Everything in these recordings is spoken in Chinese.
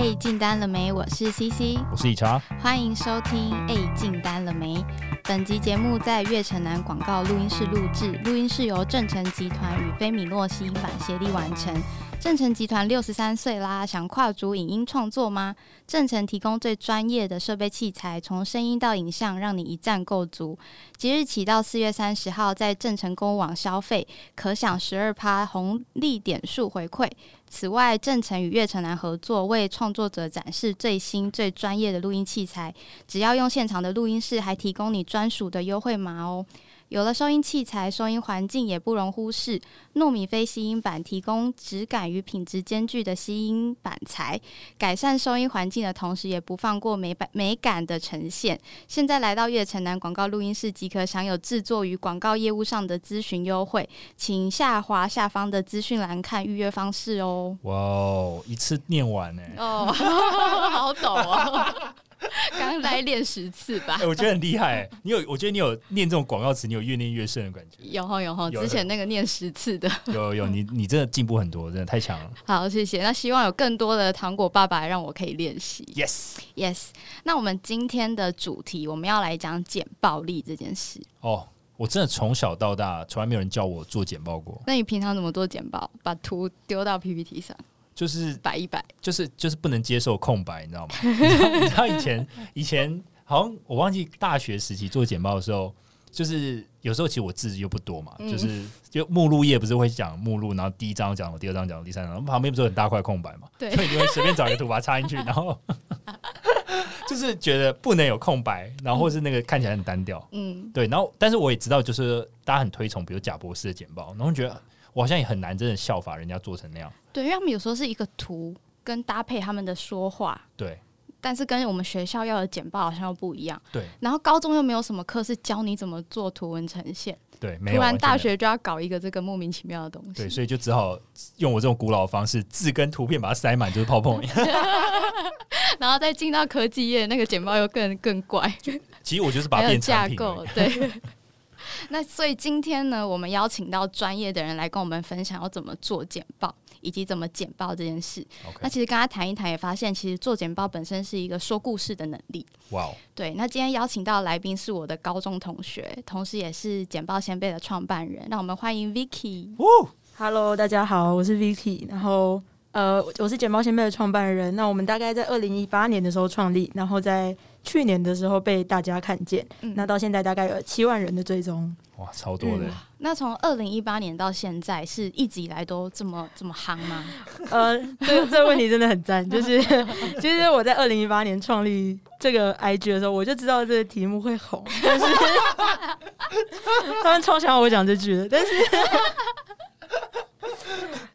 哎，进单了没？我是 CC，我是以茶，欢迎收听。哎，进单了没？本集节目在悦城南广告录音室录制，录音室由正成集团与菲米诺吸音版协力完成。正成集团六十三岁啦，想跨足影音创作吗？正成提供最专业的设备器材，从声音到影像，让你一站购足。即日起到四月三十号，在正成公网消费，可享十二趴红利点数回馈。此外，正成与悦城南合作，为创作者展示最新最专业的录音器材。只要用现场的录音室，还提供你专属的优惠码哦。有了收音器材，收音环境也不容忽视。糯米非吸音板提供质感与品质兼具的吸音板材，改善收音环境的同时，也不放过美版美感的呈现。现在来到悦城南广告录音室，即可享有制作与广告业务上的咨询优惠，请下滑下方的资讯栏看预约方式哦。哇哦，一次念完呢？哦，好懂哦。刚来练十次吧，哎，我觉得很厉害。你有，我觉得你有念这种广告词，你有越念越顺的感觉。有哈有哈，之前那个念十次的，有有，你你真的进步很多，真的太强了。好，谢谢。那希望有更多的糖果爸爸让我可以练习。Yes Yes。那我们今天的主题，我们要来讲简暴力这件事。哦，我真的从小到大从来没有人教我做简报过。那你平常怎么做简报？把图丢到 PPT 上。就是摆一摆，就是就是不能接受空白，你知道吗？你知道以前以前好像我忘记大学时期做简报的时候，就是有时候其实我字又不多嘛，就是就目录页不是会讲目录，然后第一章讲，第二章讲，第三章，旁边不是很大块空白嘛？对，所以你会随便找一个图把它插进去，然后 就是觉得不能有空白，然后或是那个看起来很单调，嗯，对，然后但是我也知道，就是大家很推崇，比如贾博士的简报，然后觉得。我好像也很难真的效法人家做成那样。对，因为他们有时候是一个图跟搭配他们的说话。对。但是跟我们学校要的简报好像又不一样。对。然后高中又没有什么课是教你怎么做图文呈现。对。突然大学就要搞一个这个莫名其妙的东西。对，所以就只好用我这种古老的方式，字跟图片把它塞满，就是泡泡。然后再进到科技业，那个简报又更更怪。其实我就是把它变架构，对。那所以今天呢，我们邀请到专业的人来跟我们分享要怎么做简报，以及怎么简报这件事。那其实跟他谈一谈，也发现其实做简报本身是一个说故事的能力。哇，对。那今天邀请到来宾是我的高中同学，同时也是简报先辈的创办人。让我们欢迎 Vicky。Hello，大家好，我是 Vicky。然后呃，我是简报先辈的创办人。那我们大概在二零一八年的时候创立，然后在。去年的时候被大家看见，那到现在大概有七万人的追踪，哇，超多的。那从二零一八年到现在，是一直以来都这么这么夯吗？呃，这这个问题真的很赞。就是其实 我在二零一八年创立这个 IG 的时候，我就知道这个题目会红，但是 他们超想要我讲这句的，但是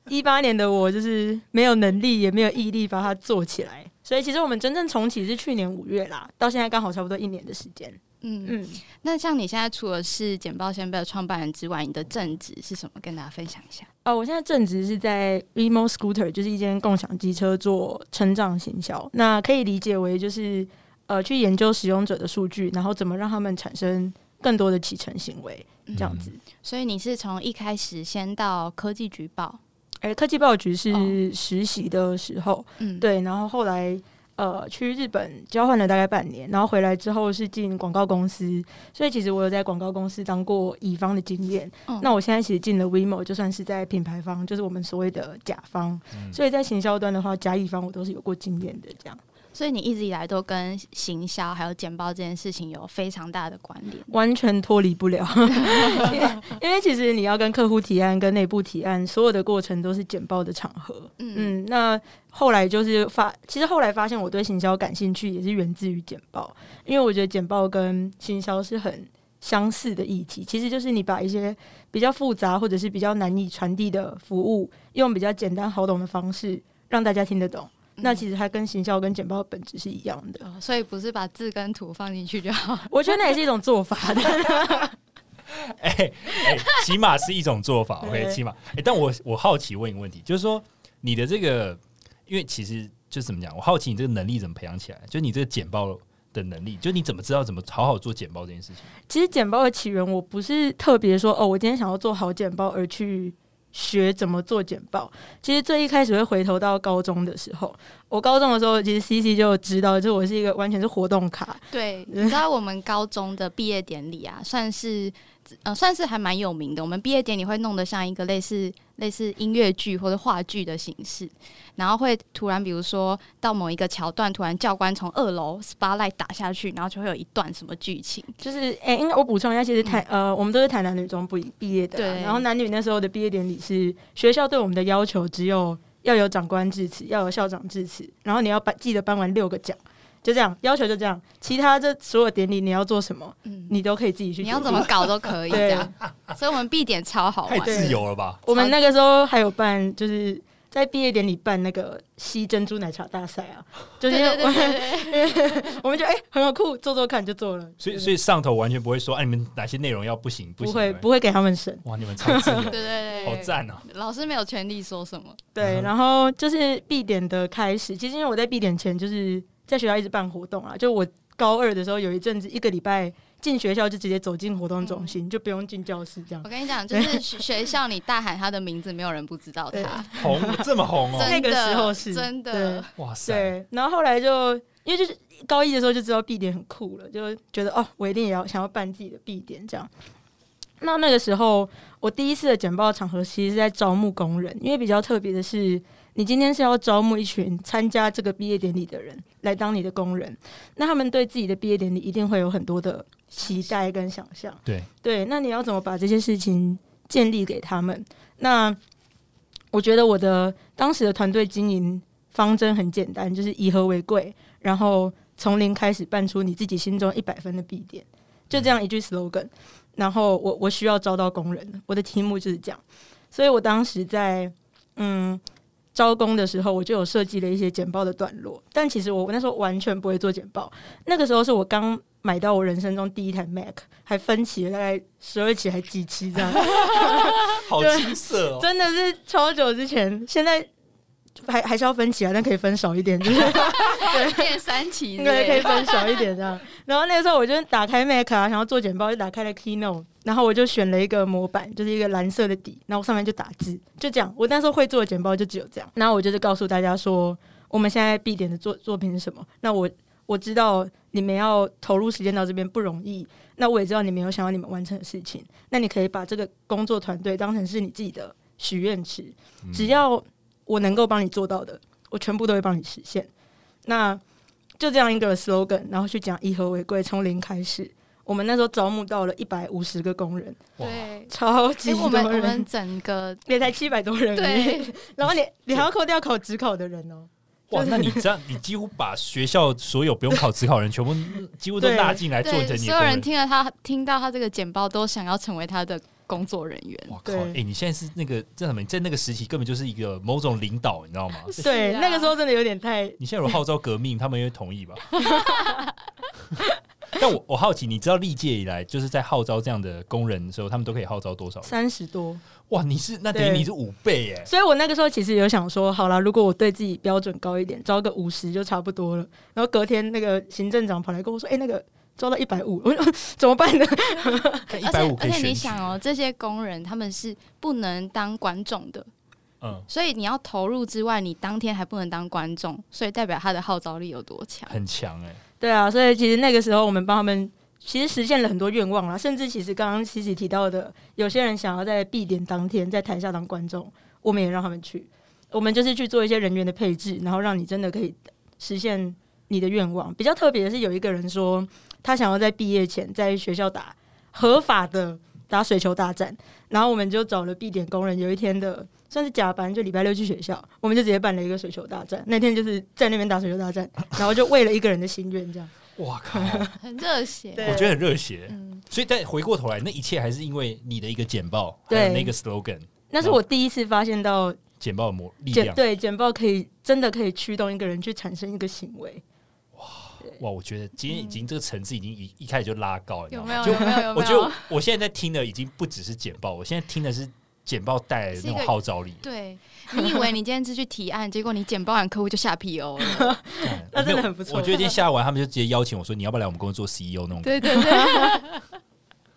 一八年的我就是没有能力，也没有毅力把它做起来。所以其实我们真正重启是去年五月啦，到现在刚好差不多一年的时间。嗯嗯，那像你现在除了是简报先辈的创办人之外，你的正职是什么？跟大家分享一下。哦，我现在正职是在 Remo Scooter，就是一间共享机车做成长行销。那可以理解为就是呃，去研究使用者的数据，然后怎么让他们产生更多的启程行为，这样子。所以你是从一开始先到科技局报。哎，科技报局是实习的时候，嗯，对，然后后来呃去日本交换了大概半年，然后回来之后是进广告公司，所以其实我有在广告公司当过乙方的经验。那我现在其实进了 WeMo，就算是在品牌方，就是我们所谓的甲方，所以在行销端的话，甲乙方我都是有过经验的这样。所以你一直以来都跟行销还有简报这件事情有非常大的关联，完全脱离不了。因为其实你要跟客户提案、跟内部提案，所有的过程都是简报的场合。嗯嗯，那后来就是发，其实后来发现我对行销感兴趣，也是源自于简报，因为我觉得简报跟行销是很相似的议题。其实就是你把一些比较复杂或者是比较难以传递的服务，用比较简单好懂的方式让大家听得懂。那其实它跟行销跟简报的本质是一样的，所以不是把字跟图放进去就好。我觉得那也是一种做法的。哎哎，起码是一种做法，OK，起码。哎，但我我好奇问一个问题，就是说你的这个，因为其实就怎么讲，我好奇你这个能力怎么培养起来？就你这个简报的能力，就你怎么知道怎么好好做简报这件事情？其实简报的起源，我不是特别说哦，我今天想要做好简报而去。学怎么做简报。其实最一开始会回头到高中的时候，我高中的时候其实 C C 就知道，就我是一个完全是活动卡。对，你知道我们高中的毕业典礼啊，算是。呃，算是还蛮有名的。我们毕业典礼会弄得像一个类似类似音乐剧或者话剧的形式，然后会突然，比如说到某一个桥段，突然教官从二楼 spotlight 打下去，然后就会有一段什么剧情。就是，哎，应该我补充一下，其实台呃，我们都是台南女中毕毕业的，对。然后男女那时候的毕业典礼是学校对我们的要求，只有要有长官致辞，要有校长致辞，然后你要颁记得颁完六个奖。就这样，要求就这样。其他这所有典礼你要做什么，你都可以自己去。你要怎么搞都可以。这样，所以我们毕点超好玩，太自由了吧？我们那个时候还有办，就是在毕业典礼办那个吸珍珠奶茶大赛啊，就是我们 我们觉得哎很有酷，做做看就做了。所以所以上头完全不会说，哎你们哪些内容要不行不会不会给他们审。哇，你们超自由，对对对，好赞啊！老师没有权利说什么。对，然后就是必点的开始。其实因为我在必点前就是。在学校一直办活动啊，就我高二的时候有一阵子，一个礼拜进学校就直接走进活动中心，就不用进教室这样。我跟你讲，就是学校你大喊他的名字，没有人不知道他 红这么红哦。那个时候是真的，哇塞！对，然后后来就因为就是高一的时候就知道 B 点很酷了，就觉得哦，我一定也要想要办自己的 B 点这样。那那个时候我第一次的简报场合其实是在招募工人，因为比较特别的是。你今天是要招募一群参加这个毕业典礼的人来当你的工人，那他们对自己的毕业典礼一定会有很多的期待跟想象。对对，那你要怎么把这些事情建立给他们？那我觉得我的当时的团队经营方针很简单，就是以和为贵，然后从零开始办出你自己心中一百分的必点，就这样一句 slogan。然后我我需要招到工人，我的题目就是这样，所以我当时在嗯。招工的时候，我就有设计了一些简报的段落，但其实我那时候完全不会做简报。那个时候是我刚买到我人生中第一台 Mac，还分期了大概十二期还几期这样，好青涩哦，真的是超久之前。现在。还还是要分期啊，但可以分少一点，就是 对，变三期，对，可以分少一点这样。然后那个时候我就打开 Mac 啊，想要做简报，就打开了 Keynote，然后我就选了一个模板，就是一个蓝色的底，然后上面就打字，就这样。我那时候会做的简报就只有这样。然后我就是告诉大家说，我们现在必点的作作品是什么。那我我知道你们要投入时间到这边不容易，那我也知道你们有想要你们完成的事情。那你可以把这个工作团队当成是你自己的许愿池，只要。我能够帮你做到的，我全部都会帮你实现。那就这样一个 slogan，然后去讲以和为贵，从零开始。我们那时候招募到了一百五十个工人，对，超级多人。我们整个也才七百多人，对。然后你你还要扣掉考职考的人哦。哇，那你这样，你几乎把学校所有不用考职考人全部 几乎都拉进来做成你。所有人听了他听到他这个简报，都想要成为他的。工作人员，我靠！哎，你现在是那个在什么？在那个时期根本就是一个某种领导，你知道吗？对，那个时候真的有点太……你现在有号召革命，他们也会同意吧？但我我好奇，你知道历届以来就是在号召这样的工人的时候，他们都可以号召多少？三十多。哇，你是那等于你是五倍耶！所以我那个时候其实有想说，好了，如果我对自己标准高一点，招个五十就差不多了。然后隔天那个行政长跑来跟我说：“哎，那个。”招到一百五，我说怎么办呢？一百五而且你想哦，这些工人他们是不能当观众的，嗯，所以你要投入之外，你当天还不能当观众，所以代表他的号召力有多强？很强哎，对啊，所以其实那个时候我们帮他们，其实实现了很多愿望啦，甚至其实刚刚琪琪提到的，有些人想要在闭点当天在台下当观众，我们也让他们去，我们就是去做一些人员的配置，然后让你真的可以实现你的愿望。比较特别的是，有一个人说。他想要在毕业前在学校打合法的打水球大战，然后我们就找了闭点工人，有一天的算是加班，就礼拜六去学校，我们就直接办了一个水球大战。那天就是在那边打水球大战，然后就为了一个人的心愿这样。哇靠，很热血，我觉得很热血。嗯，所以再回过头来，那一切还是因为你的一个简报，对那个 slogan。那是我第一次发现到简报的魔力量，对简报可以真的可以驱动一个人去产生一个行为。哇，我觉得今天已经这个层次已经一一开始就拉高了，有没有？有没有？我觉得我现在在听的已经不只是简报，我现在听的是简报带来的那种号召力。对你以为你今天是去提案，结果你简报完客户就下 PO 了，那真的很不错。我觉得今天下完，他们就直接邀请我说：“你要不要来我们公司做 CEO 那种？”对对对。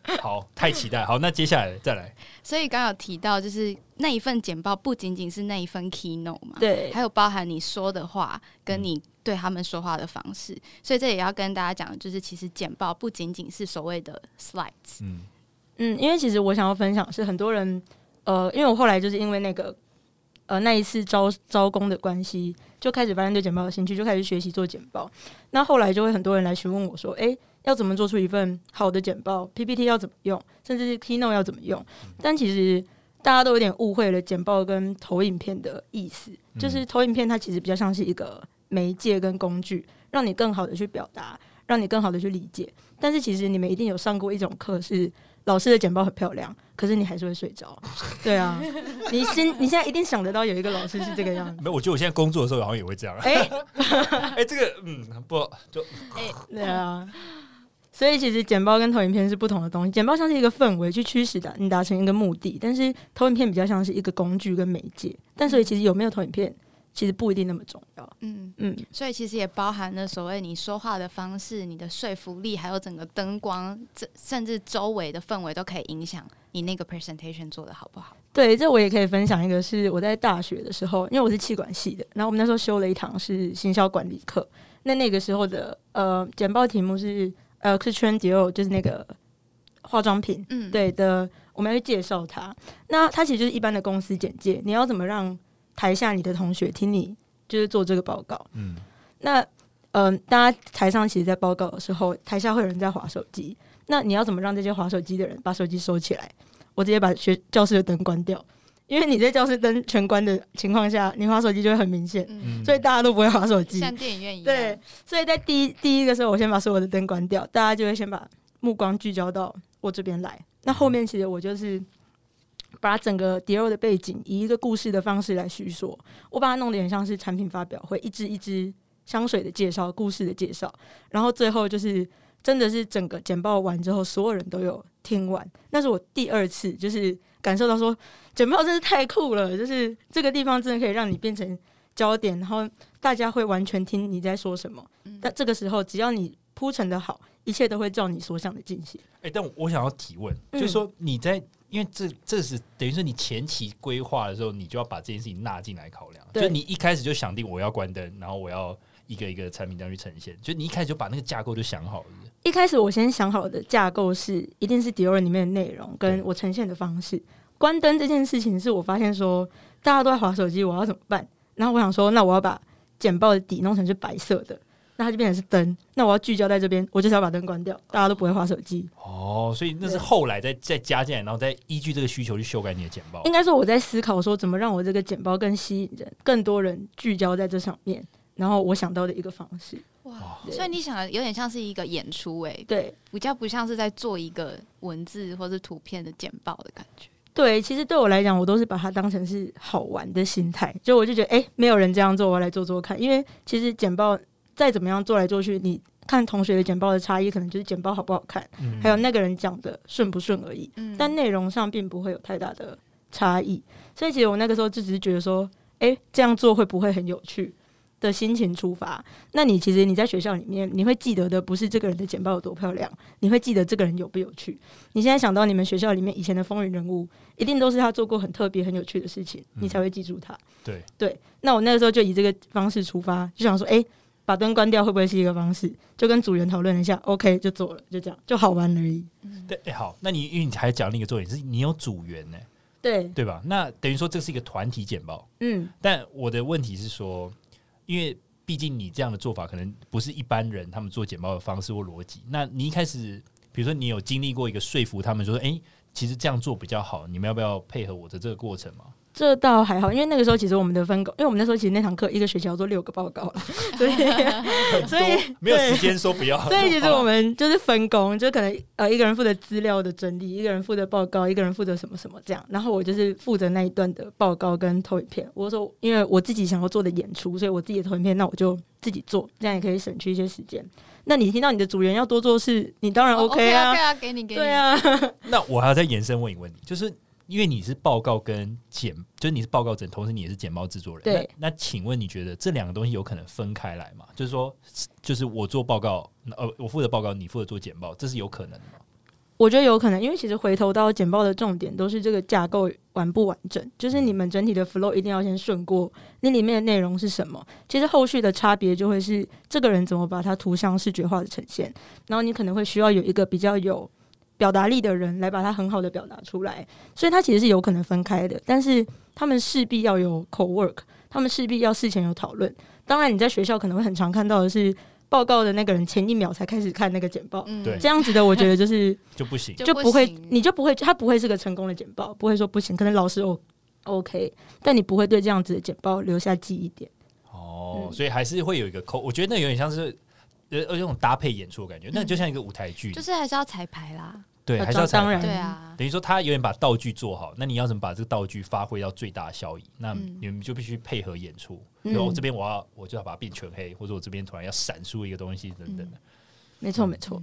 好，太期待。好，那接下来再来。所以刚刚有提到，就是那一份简报不仅仅是那一份 keynote 嘛，对，还有包含你说的话跟你对他们说话的方式。所以这也要跟大家讲，就是其实简报不仅仅是所谓的 slides。嗯嗯，因为其实我想要分享是很多人，呃，因为我后来就是因为那个呃那一次招招工的关系，就开始发现对简报有兴趣，就开始学习做简报。那后来就会很多人来询问我说，哎。要怎么做出一份好的简报？PPT 要怎么用？甚至是 Keynote 要怎么用？但其实大家都有点误会了简报跟投影片的意思。就是投影片它其实比较像是一个媒介跟工具，让你更好的去表达，让你更好的去理解。但是其实你们一定有上过一种课，是老师的简报很漂亮，可是你还是会睡着。对啊，你现你现在一定想得到有一个老师是这个样子。没有，我觉得我现在工作的时候好像也会这样。哎哎，这个嗯不就哎 对啊。所以其实剪报跟投影片是不同的东西。剪报像是一个氛围去驱使的你达成一个目的，但是投影片比较像是一个工具跟媒介。但所以其实有没有投影片，其实不一定那么重要。嗯嗯。所以其实也包含了所谓你说话的方式、你的说服力，还有整个灯光，这甚至周围的氛围都可以影响你那个 presentation 做的好不好。对，这我也可以分享一个，是我在大学的时候，因为我是气管系的，然后我们那时候修了一堂是行销管理课。那那个时候的呃简报题目是。呃，是 Trendio，就是那个化妆品，嗯，对的，我们要去介绍它。那它其实就是一般的公司简介。你要怎么让台下你的同学听你就是做这个报告？嗯，那嗯，大家台上其实，在报告的时候，台下会有人在划手机。那你要怎么让这些划手机的人把手机收起来？我直接把学教室的灯关掉。因为你在教室灯全关的情况下，你划手机就会很明显，所以大家都不会划手机。像电影院一样。对，所以在第一第一个时候，我先把所有的灯关掉，大家就会先把目光聚焦到我这边来。那后面其实我就是把整个迪奥的背景以一个故事的方式来叙说，我把它弄得很像是产品发表会，一支一支香水的介绍、故事的介绍，然后最后就是真的是整个简报完之后，所有人都有听完。那是我第二次，就是感受到说。简报真是太酷了，就是这个地方真的可以让你变成焦点，然后大家会完全听你在说什么。但这个时候，只要你铺陈的好，一切都会照你所想的进行。哎，但我想要提问，就是说你在，因为这这是等于说你前期规划的时候，你就要把这件事情纳进来考量。就你一开始就想定我要关灯，然后我要一个一个产品这样去呈现，就你一开始就把那个架构就想好了。一开始我先想好的架构是，一定是迪奥里面的内容跟我呈现的方式。关灯这件事情是我发现说大家都在划手机，我要怎么办？然后我想说，那我要把简报的底弄成是白色的，那它就变成是灯。那我要聚焦在这边，我就是要把灯关掉，大家都不会划手机。哦，所以那是后来再再加进来，然后再依据这个需求去修改你的简报。应该说我在思考说，怎么让我这个简报更吸引人，更多人聚焦在这上面。然后我想到的一个方式。哇，所以你想的有点像是一个演出，哎，对，比较不像是在做一个文字或是图片的简报的感觉。对，其实对我来讲，我都是把它当成是好玩的心态，就我就觉得，哎，没有人这样做，我来做做看。因为其实简报再怎么样做来做去，你看同学的简报的差异，可能就是简报好不好看，还有那个人讲的顺不顺而已。但内容上并不会有太大的差异。所以其实我那个时候就只是觉得说，哎，这样做会不会很有趣？的心情出发，那你其实你在学校里面，你会记得的不是这个人的简报有多漂亮，你会记得这个人有不有趣。你现在想到你们学校里面以前的风云人物，一定都是他做过很特别、很有趣的事情，你才会记住他。对对，那我那个时候就以这个方式出发，就想说，哎，把灯关掉会不会是一个方式？就跟组员讨论一下，OK，就做了，就这样，就好玩而已。对，哎，好，那你因为你还讲另一个重点是你有组员呢，对对吧？那等于说这是一个团体简报，嗯，但我的问题是说。因为毕竟你这样的做法可能不是一般人他们做简报的方式或逻辑。那你一开始，比如说你有经历过一个说服他们，说：“哎，其实这样做比较好，你们要不要配合我的这个过程吗？”这倒还好，因为那个时候其实我们的分工，因为我们那时候其实那堂课一个学期要做六个报告了，所以所以 没有时间说不要。所以其实我们就是分工，就可能呃一个人负责资料的整理，一个人负责报告，一个人负责什么什么这样。然后我就是负责那一段的报告跟投影片。我说因为我自己想要做的演出，所以我自己的投影片，那我就自己做，这样也可以省去一些时间。那你听到你的组员要多做事，你当然 OK 啊，对啊，给你给你。对啊。那我还要再延伸问一问你，就是。因为你是报告跟简，就是你是报告者，同时你也是简报制作人。对。那请问你觉得这两个东西有可能分开来吗？就是说，就是我做报告，呃，我负责报告，你负责做简报，这是有可能的吗？我觉得有可能，因为其实回头到简报的重点都是这个架构完不完整，就是你们整体的 flow 一定要先顺过，那里面的内容是什么？其实后续的差别就会是这个人怎么把它图像视觉化的呈现，然后你可能会需要有一个比较有表达力的人来把它很好的表达出来，所以它其实是有可能分开的，但是他们势必要有 co work，他们势必要事前有讨论。当然，你在学校可能会很常看到的是。报告的那个人前一秒才开始看那个简报，对，这样子的我觉得就是 就不行，就不会，你就不会，他不会是个成功的简报，不会说不行，可能老师 O OK，但你不会对这样子的简报留下记忆点。哦，所以还是会有一个口，我觉得那有点像是呃有种搭配演出的感觉，那就像一个舞台剧，就是还是要彩排啦。对，还是要彩排对啊。等于说他有点把道具做好，那你要怎么把这个道具发挥到最大效益？那你们就必须配合演出。比如我这边我要我就要把它变全黑，或者我这边突然要闪出一个东西等等的。没错，没错。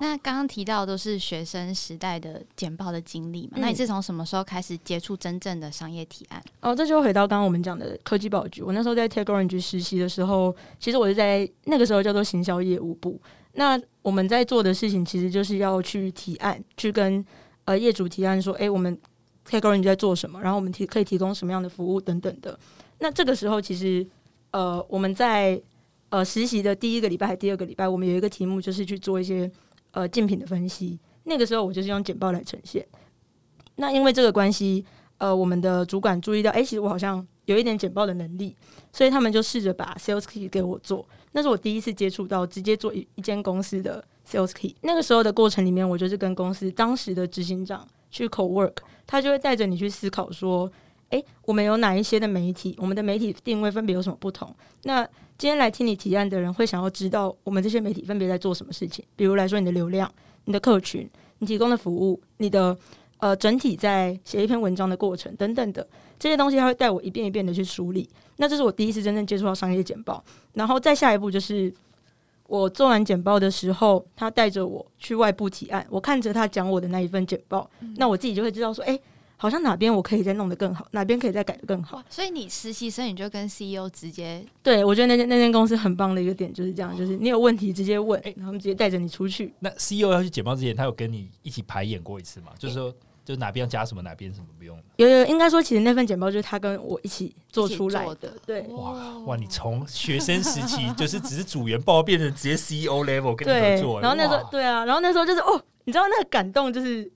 那刚刚提到都是学生时代的简报的经历嘛？那你是从什么时候开始接触真正的商业提案？哦，这就回到刚刚我们讲的科技报局。我那时候在 Tech Orange 实习的时候，其实我是在那个时候叫做行销业务部。那我们在做的事情，其实就是要去提案，去跟呃业主提案说，哎，我们 Tech Orange 在做什么，然后我们提可以提供什么样的服务等等的。那这个时候，其实呃我们在呃实习的第一个礼拜还第二个礼拜，我们有一个题目就是去做一些呃竞品的分析。那个时候我就是用简报来呈现。那因为这个关系，呃，我们的主管注意到，哎，其实我好像有一点简报的能力，所以他们就试着把 Sales Key 给我做。那是我第一次接触到直接做一一间公司的 sales key。那个时候的过程里面，我就是跟公司当时的执行长去 co work，他就会带着你去思考说：，诶，我们有哪一些的媒体？我们的媒体定位分别有什么不同？那今天来听你提案的人会想要知道我们这些媒体分别在做什么事情？比如来说，你的流量、你的客群、你提供的服务、你的呃整体在写一篇文章的过程等等的这些东西，他会带我一遍一遍的去梳理。那这是我第一次真正接触到商业简报。然后再下一步就是我做完简报的时候，他带着我去外部提案。我看着他讲我的那一份简报，那我自己就会知道说，哎，好像哪边我可以再弄得更好，哪边可以再改得更好。所以你实习生你就跟 CEO 直接对我觉得那间那间公司很棒的一个点就是这样，就是你有问题直接问，然后直接带着你出去。那 CEO 要去简报之前，他有跟你一起排演过一次吗？就是说。就哪边要加什么，哪边什么不用。有有，应该说，其实那份简报就是他跟我一起做出来的。对，哇哇，你从学生时期就是只是组员报，变成直接 CEO level 跟你合作。然后那时候，对啊，然后那时候就是哦，你知道那个感动就是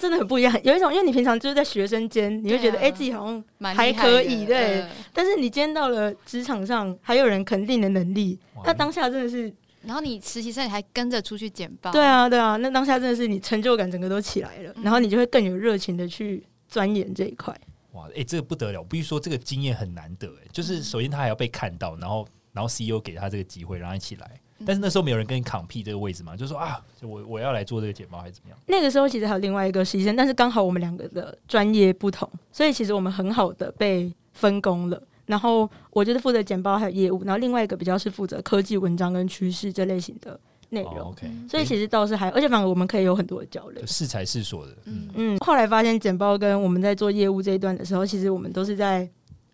真的很不一样。有一种，因为你平常就是在学生间，你会觉得哎自己好像还可以，对。但是你今天到了职场上，还有人肯定的能力，那当下真的是。然后你实习生你还跟着出去简报，对啊对啊，那当下真的是你成就感整个都起来了，然后你就会更有热情的去钻研这一块。哇，哎，这个不得了！必须说这个经验很难得，哎，就是首先他还要被看到，然后然后 CEO 给他这个机会让他一起来，但是那时候没有人跟你扛屁这个位置嘛，就说啊，就我我要来做这个简报还是怎么样？那个时候其实还有另外一个实习生，但是刚好我们两个的专业不同，所以其实我们很好的被分工了。然后我就是负责简报还有业务，然后另外一个比较是负责科技文章跟趋势这类型的内容。OK，所以其实倒是还，而且反而我们可以有很多的交流，是才是所的。嗯嗯。后来发现简报跟我们在做业务这一段的时候，其实我们都是在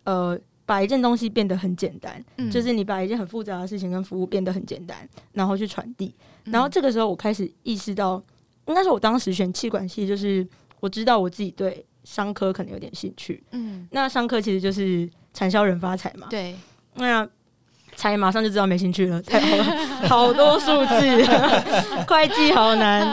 呃把一件东西变得很简单，就是你把一件很复杂的事情跟服务变得很简单，然后去传递。然后这个时候我开始意识到，应该是我当时选气管系，就是我知道我自己对商科可能有点兴趣。嗯，那商科其实就是。产销人发财嘛？对，那才马上就知道没兴趣了，太好了，好多数字，会计好难。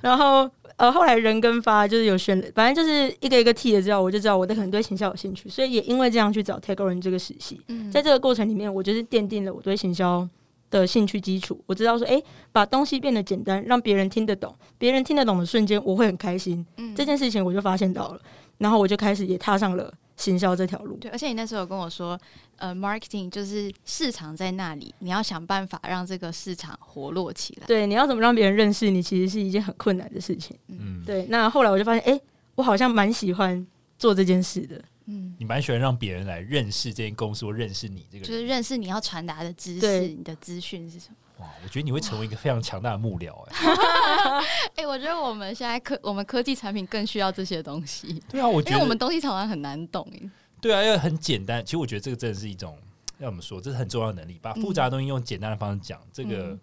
然后呃，后来人跟发就是有选，反正就是一个一个替的之后，我就知道我的可能对行销有兴趣，所以也因为这样去找 Take 人这个实习。在这个过程里面，我就是奠定了我对行销的兴趣基础。我知道说，哎，把东西变得简单，让别人听得懂，别人听得懂的瞬间，我会很开心。嗯，这件事情我就发现到了，然后我就开始也踏上了。行销这条路，对，而且你那时候有跟我说，呃，marketing 就是市场在那里，你要想办法让这个市场活络起来。对，你要怎么让别人认识你，其实是一件很困难的事情。嗯，对。那后来我就发现，哎，我好像蛮喜欢做这件事的。嗯，你蛮喜欢让别人来认识这间公司，或认识你这个，就是认识你要传达的知识，你的资讯是什么？哇，我觉得你会成为一个非常强大的幕僚 哎！哎，我觉得我们现在科我们科技产品更需要这些东西。对啊，我觉得我们东西常常很难懂哎。对啊，要很简单。其实我觉得这个真的是一种要怎么说，这是很重要的能力，把复杂的东西用简单的方式讲。这个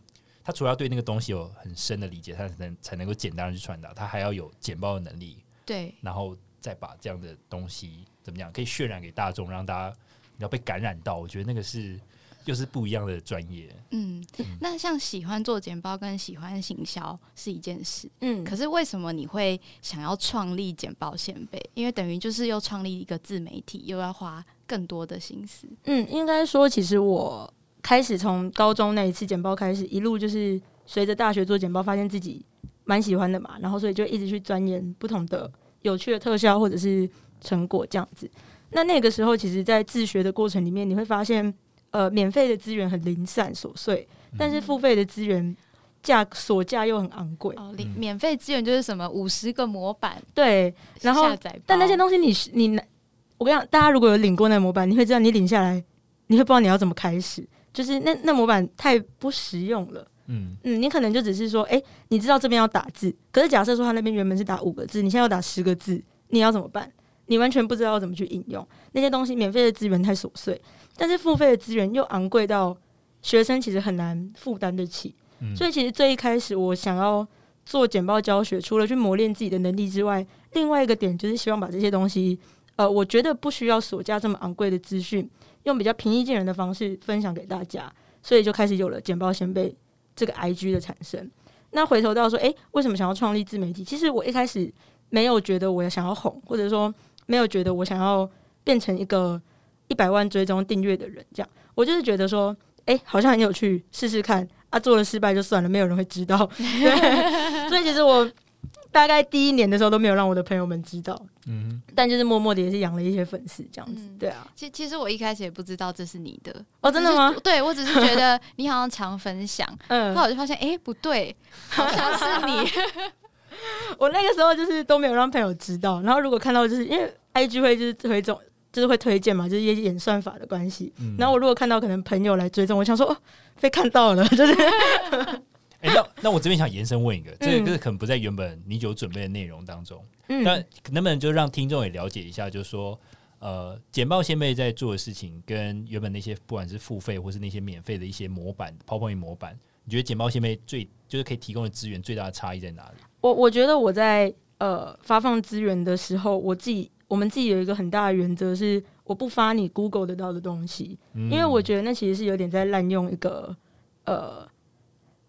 他除了要对那个东西有很深的理解，他才能才能够简单的去传达，他还要有简报的能力，对，然后再把这样的东西怎么样可以渲染给大众，让大家你要被感染到，我觉得那个是又是不一样的专业。嗯，那像喜欢做简报跟喜欢行销是一件事，嗯，可是为什么你会想要创立简报先辈？因为等于就是又创立一个自媒体，又要花更多的心思。嗯，应该说，其实我开始从高中那一次简报开始，一路就是随着大学做简报，发现自己蛮喜欢的嘛，然后所以就一直去钻研不同的有趣的特效或者是成果这样子。那那个时候，其实，在自学的过程里面，你会发现，呃，免费的资源很零散琐碎，但是付费的资源价所价又很昂贵。哦，免免费资源就是什么五十个模板，对，然后下载，但那些东西你你，我跟你讲，大家如果有领过那个模板，你会知道你领下来，你会不知道你要怎么开始，就是那那模板太不实用了。嗯，嗯，你可能就只是说，哎、你知道这边要打字，可是假设说他那边原本是打五个字，你现在要打十个字，你要怎么办？你完全不知道怎么去应用那些东西。免费的资源太琐碎，但是付费的资源又昂贵到学生其实很难负担得起。嗯所以其实最一开始我想要做简报教学，除了去磨练自己的能力之外，另外一个点就是希望把这些东西，呃，我觉得不需要所价这么昂贵的资讯，用比较平易近人的方式分享给大家。所以就开始有了简报先辈这个 IG 的产生。那回头到说，诶，为什么想要创立自媒体？其实我一开始没有觉得我要想要红，或者说没有觉得我想要变成一个一百万追踪订阅的人，这样。我就是觉得说，诶，好像很有趣，试试看啊，做了失败就算了，没有人会知道。对，所以其实我大概第一年的时候都没有让我的朋友们知道，嗯但就是默默的也是养了一些粉丝这样子。嗯对啊，其其实我一开始也不知道这是你的哦真的吗对我只是觉得你好像常分享，嗯后来我就发现，哎、不对，好像是你。我那个时候就是都没有让朋友知道，然后如果看到就是因为 IG 会就是推这种就是会推荐嘛，就是一些演算法的关系。嗯然后我如果看到可能朋友来追踪，我想说哦，被看到了，就是哎、那那我这边想延伸问一个，这个嗯这个可能不在原本你有准备的内容当中，嗯但能不能就让听众也了解一下，就是说，呃，简报先辈在做的事情跟原本那些不管是付费或是那些免费的一些模板、PowerPoint 模板，你觉得简报先辈最就是可以提供的资源最大的差异在哪里？我我觉得我在呃发放资源的时候，我自己我们自己有一个很大的原则是，我不发你 Google 得到的东西，嗯因为我觉得那其实是有点在滥用一个呃。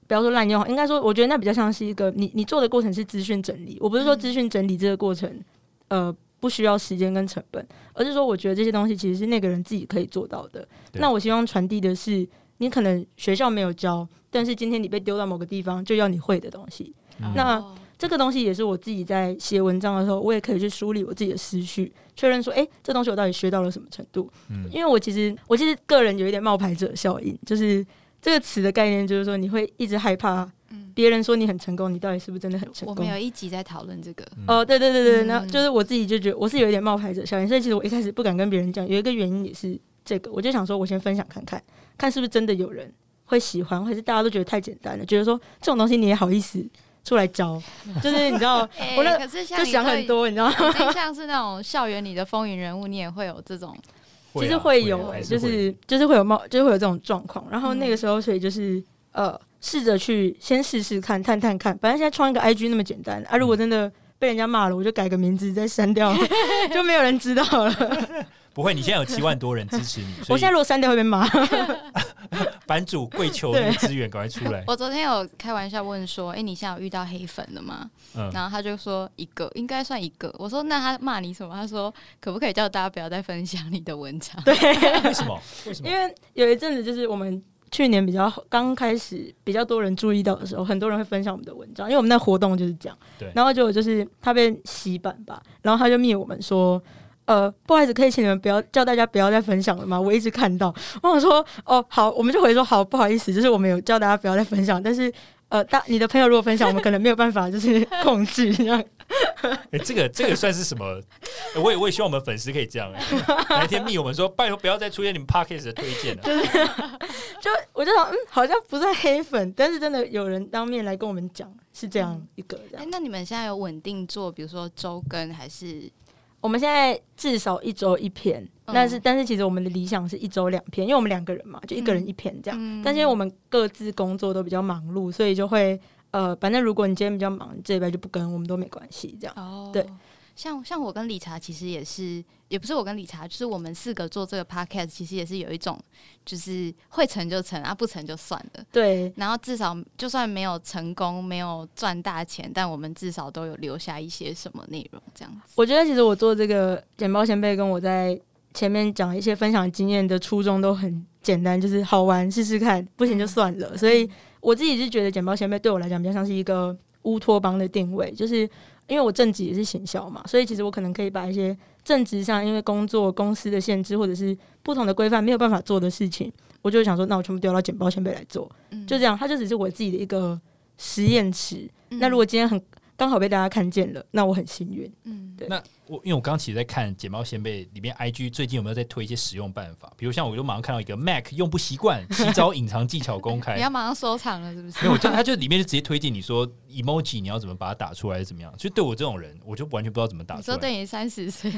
不要说滥用，应该说，我觉得那比较像是一个你你做的过程是资讯整理。我不是说资讯整理这个过程，呃，不需要时间跟成本，而是说我觉得这些东西其实是那个人自己可以做到的。那我希望传递的是，你可能学校没有教，但是今天你被丢到某个地方，就要你会的东西。嗯那哦这个东西也是我自己在写文章的时候，我也可以去梳理我自己的思绪，确认说，诶，这东西我到底学到了什么程度？嗯。因为我其实我其实个人有一点冒牌者效应，就是这个词的概念，就是说你会一直害怕别人说你很成功，你到底是不是真的很成功。我们？有一集在讨论这个，哦，对对对对，嗯。那就是我自己就觉得我是有一点冒牌者效应，所以其实我一开始不敢跟别人讲，有一个原因也是这个，我就想说我先分享看看，看是不是真的有人会喜欢，还是大家都觉得太简单了，觉得说这种东西你也好意思出来教，就是你知道，哎我那可是像就，想很多，你知道吗？像是那种校园里的风云人物，你也会有这种，其实啊会有、啊就是就是会有冒，就是会有这种状况。然后那个嗯时候，所以就是呃，试着去先试试看，探探看。反正现在创一个 IG 那么简单啊，如果真的被人家骂了，我就改个名字再删掉，就没有人知道了。不会，你现在有七万多人支持你，我现在如果删掉会被骂。版主跪求那个资源赶快出来。我昨天有开玩笑问说：“哎、你现在有遇到黑粉了吗？”嗯，然后他就说一个，应该算一个。我说：“那他骂你什么？”他说：“可不可以叫大家不要再分享你的文章？”对，为什么？为什么因？为有一阵子就是我们去年比较刚开始比较多人注意到的时候，很多人会分享我们的文章，因为我们那活动就是这样。对然后结果就是他被洗版吧，然后他就密我们说。呃，不好意思，可以请你们不要叫大家不要再分享了吗？我一直看到，我想说，哦，好，我们就回说好，不好意思，就是我们有叫大家不要再分享，但是呃，大你的朋友如果分享，我们可能没有办法就是控制这样。哎、这个这个算是什么？欸我也我也希望我们粉丝可以这样、欸，哪一天密我们说，拜托不要再出现你们 podcast 的推荐 了。就我就想，嗯，好像不算黑粉，但是真的有人当面来跟我们讲是这样一个这哎、样。那你们现在有稳定做，比如说周更还是我们现在至少一周一篇，但是但是其实我们的理想是一周两篇，因为我们两个人嘛，就一个人一篇这样。但是因为我们各自工作都比较忙碌，所以就会呃，反正如果你今天比较忙，这一拜就不跟我们都没关系，这样。哦，对。像像我跟理查其实也是，也不是我跟理查，就是我们四个做这个 podcast，其实也是有一种，就是会成就成啊，不成就算了。对。然后至少就算没有成功，没有赚大钱，但我们至少都有留下一些什么内容，这样子。我觉得其实我做这个简报前辈，跟我在前面讲一些分享经验的初衷都很简单，就是好玩，试试看，不行就算了。所以我自己是觉得简报前辈对我来讲比较像是一个乌托邦的定位，就是。因为我正职也是行销嘛，所以其实我可能可以把一些正职上因为工作公司的限制或者是不同的规范没有办法做的事情，我就想说，那我全部丢到简报前辈来做，就这样，它就只是我自己的一个实验池。那如果今天很刚好被大家看见了，那我很幸运。嗯，对。那我因为我刚其实在看简报先辈里面，IG 最近有没有在推一些使用办法？比如像我就马上看到一个 Mac 用不习惯，七招隐藏技巧公开，你要马上收藏了是不是？没有，就他就里面就直接推荐你说 emoji 你要怎么把它打出来是，怎么样？所以对我这种人，我就完全不知道怎么打出来。说对你三十岁，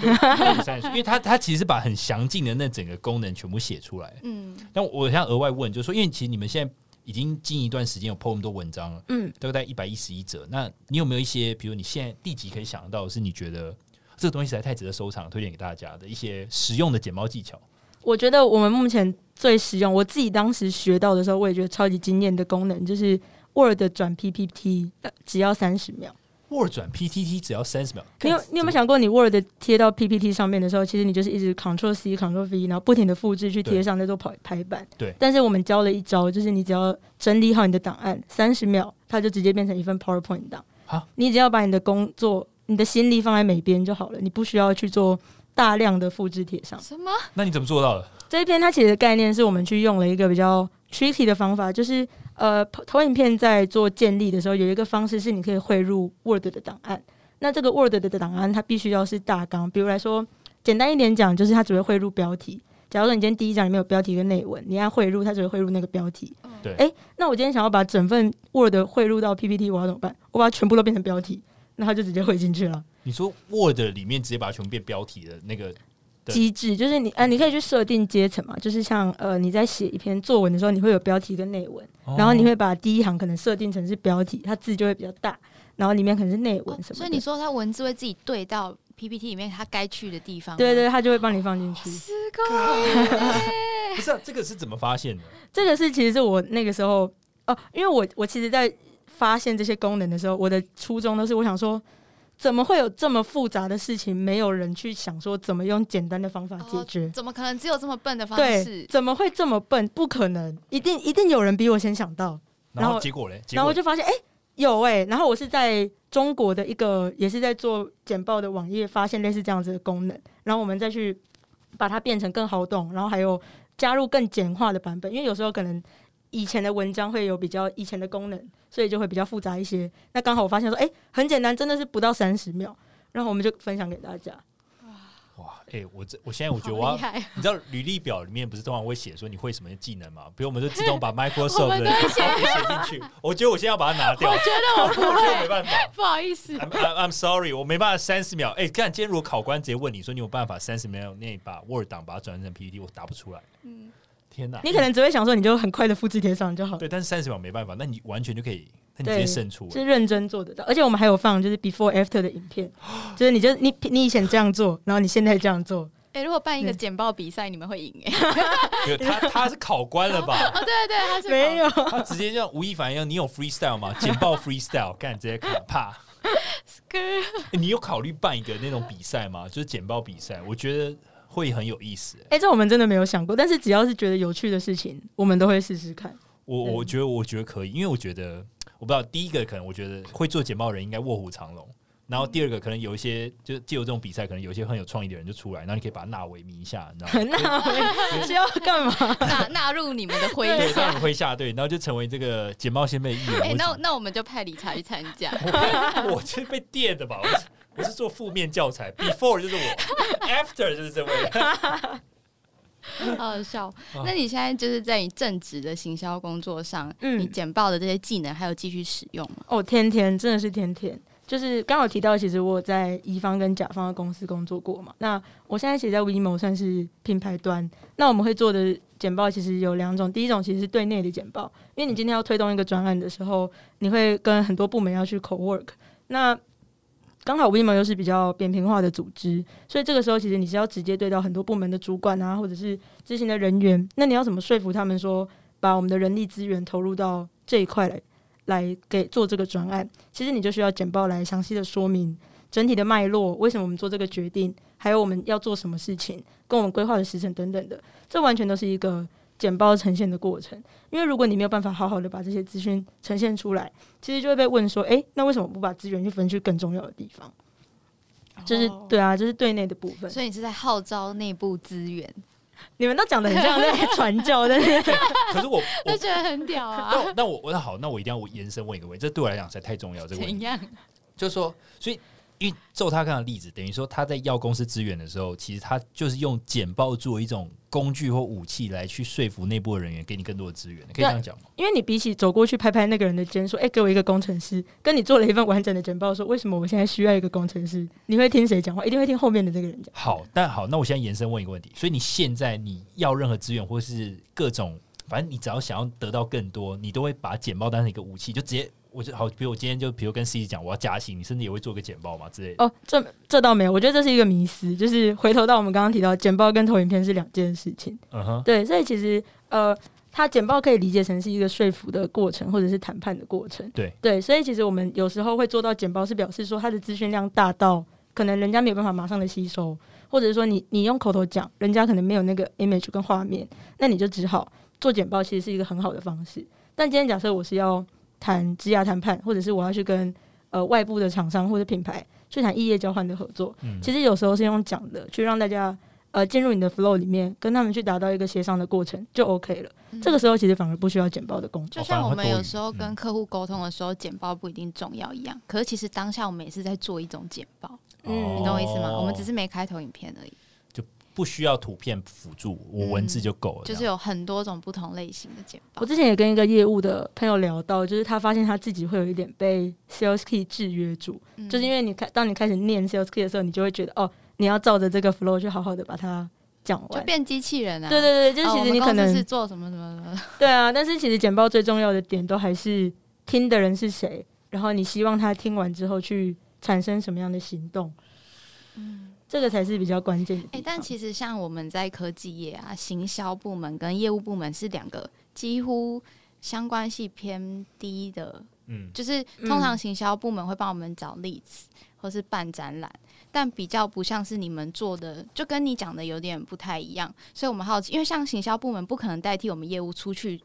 三十岁，因为他他其实是把很详尽的那整个功能全部写出来。嗯，但我想额外问，就是说，因为其实你们现在。已经近一段时间有 po 那么多文章了，嗯，大概在一百一十一折。那你有没有一些，比如你现在立即可以想到，是你觉得这个东西实在太值得收藏，推荐给大家的一些实用的剪报技巧？我觉得我们目前最实用，我自己当时学到的时候，我也觉得超级惊艳的功能，就是 Word 转 PPT，只要三十秒。Word 转 PPT 只要三十秒。你有你有没有想过，你 Word 贴到 PPT 上面的时候，其实你就是一直 Ctrl C Ctrl V，然后不停的复制去贴上，在做排排版。对。但是我们教了一招，就是你只要整理好你的档案，三十秒，它就直接变成一份 PowerPoint 档。好，你只要把你的工作、你的心力放在每边就好了，你不需要去做大量的复制贴上。什么？那你怎么做到的？这一篇它其实概念是我们去用了一个比较 tricky 的方法，就是呃，投影片在做建立的时候，有一个方式是你可以汇入 Word 的档案。那这个 Word 的档案，它必须要是大纲。比如来说，简单一点讲，就是它只会汇入标题。假如说你今天第一章里面有标题跟内文，你按汇入，它只会汇入那个标题。对。哎，那我今天想要把整份 Word 汇入到 PPT，我要怎么办？我把它全部都变成标题，那它就直接汇进去了。你说 Word 里面直接把它全部变标题的那个机制，就是你呃，你可以去设定阶层嘛，就是像呃，你在写一篇作文的时候，你会有标题跟内文，然后你会把第一行可能设定成是标题，它字就会比较大。然后里面可能是内文什么，所以你说它文字会自己对到 PPT 里面它该去的地方，对对，它就会帮你放进去。是个，不是这个是怎么发现的？这个是其实是我那个时候哦，因为我我其实，在发现这些功能的时候，我的初衷都是我想说，怎么会有这么复杂的事情，没有人去想说怎么用简单的方法解决？怎么可能只有这么笨的方式？怎么会这么笨？不可能，一定一定有人比我先想到。然后结果嘞？然后我就发现，哎。有哎，然后我是在中国的一个也是在做简报的网页发现类似这样子的功能，然后我们再去把它变成更好懂，然后还有加入更简化的版本，因为有时候可能以前的文章会有比较以前的功能，所以就会比较复杂一些。那刚好我发现说，哎，很简单，真的是不到三十秒，然后我们就分享给大家。哇，哎，我这我现在我觉得我要，你知道履历表里面不是通常会写说你会什么技能吗？比如我们就自动把 Microsoft 的写进去。我觉得我现在要把它拿掉。我觉得我不会，没办法，不好意思。I'm I'm sorry，我没办法三十秒。哎，看今天如果考官直接问你说你有办法三十秒内把 Word 档把它转成 PPT，我答不出来。嗯，天哪！你可能只会想说你就很快的复制贴上就好。对，但是三十秒没办法，那你完全就可以。那你直接胜出，是认真做得到，而且我们还有放就是 before after 的影片，就是你就你你以前这样做，然后你现在这样做。哎，如果办一个简报比赛，你们会赢哎？他他是考官了吧？哦，对对，他是没有，他直接像吴亦凡一样，你有 freestyle 吗？简报 freestyle，干直接看怕。你有考虑办一个那种比赛吗？就是简报比赛，我觉得会很有意思。哎，这我们真的没有想过，但是只要是觉得有趣的事情，我们都会试试看。我我觉得我觉得可以，因为我觉得。我不知道，第一个可能我觉得会做简报的人应该卧虎藏龙，然后第二个可能有一些就借由这种比赛，可能有一些很有创意的人就出来，然后你可以把它纳为名下，你知道吗？纳是要干嘛？纳纳入你们的麾下，纳入麾下对，然后就成为这个简报先辈艺人。哎，那那我们就派理查去参加。我 是被电的吧？我是做负面教材，before 就是我，after 就是这位。好笑。那你现在就是在你正职的行销工作上，嗯，你简报的这些技能还有继续使用吗？哦，天天真的是天天。就是刚好提到，其实我在乙方跟甲方的公司工作过嘛。那我现在其实，在 WeMo 算是品牌端。那我们会做的简报其实有两种，第一种其实是对内的简报，因为你今天要推动一个专案的时候，你会跟很多部门要去 co work。那刚好 WeMo 又是比较扁平化的组织，所以这个时候其实你是要直接对到很多部门的主管啊，或者是执行的人员。那你要怎么说服他们说，把我们的人力资源投入到这一块来？来给做这个专案，其实你就需要简报来详细的说明整体的脉络，为什么我们做这个决定，还有我们要做什么事情，跟我们规划的时程等等的，这完全都是一个简报呈现的过程。因为如果你没有办法好好的把这些资讯呈现出来，其实就会被问说，诶，那为什么不把资源去分去更重要的地方？就是对啊，就是对内的部分。所以你是在号召内部资源。你们都讲的很像 在传教，但是可是我就觉得很屌啊。那那我我那好，那我一定要延伸问一个问题，这对我来讲实在太重要。这个怎样？就是说，所以。因为就他刚的例子，等于说他在要公司资源的时候，其实他就是用简报作为一种工具或武器来去说服内部的人员给你更多的资源，可以这样讲吗？因为你比起走过去拍拍那个人的肩说：“哎，给我一个工程师。”跟你做了一份完整的简报说：“为什么我现在需要一个工程师？”你会听谁讲话？一定会听后面的这个人讲。好，但好，那我现在延伸问一个问题：所以你现在你要任何资源或是各种，反正你只要想要得到更多，你都会把简报当成一个武器，就直接。我就好，比如我今天就比如跟 C 讲我要加薪，你甚至也会做个简报嘛之类的。哦，这这倒没有，我觉得这是一个迷思，就是回头到我们刚刚提到简报跟投影片是两件事情。嗯哼，对，所以其实呃，它简报可以理解成是一个说服的过程，或者是谈判的过程。对对，所以其实我们有时候会做到简报，是表示说它的资讯量大到可能人家没有办法马上的吸收，或者是说你你用口头讲，人家可能没有那个 image 跟画面，那你就只好做简报，其实是一个很好的方式。但今天假设我是要。谈职涯谈判，或者是我要去跟呃外部的厂商或者品牌去谈异业交换的合作，其实有时候是用讲的，去让大家呃进入你的 flow 里面，跟他们去达到一个协商的过程就 OK 了。这个时候其实反而不需要简报的工作。就像我们有时候跟客户沟通的时候，简报不一定重要一样。可是其实当下我们也是在做一种简报，嗯，你懂我意思吗？我们只是没开头影片而已。不需要图片辅助，我文字就够了。就是有很多种不同类型的简报。我之前也跟一个业务的朋友聊到，就是他发现他自己会有一点被 sales key 制约住，就是因为你开当你开始念 sales key 的时候，你就会觉得哦，你要照着这个 flow 去好好的把它讲完，就变机器人啊。对对对，就是其实你可能是做什么什么的。对啊，但是其实简报最重要的点都还是听的人是谁，然后你希望他听完之后去产生什么样的行动。嗯。这个才是比较关键的。哎，但其实像我们在科技业啊，行销部门跟业务部门是两个几乎相关性偏低的。嗯，就是通常行销部门会帮我们找例子或是办展览，但比较不像是你们做的，就跟你讲的有点不太一样。所以我们好奇，因为像行销部门不可能代替我们业务出去。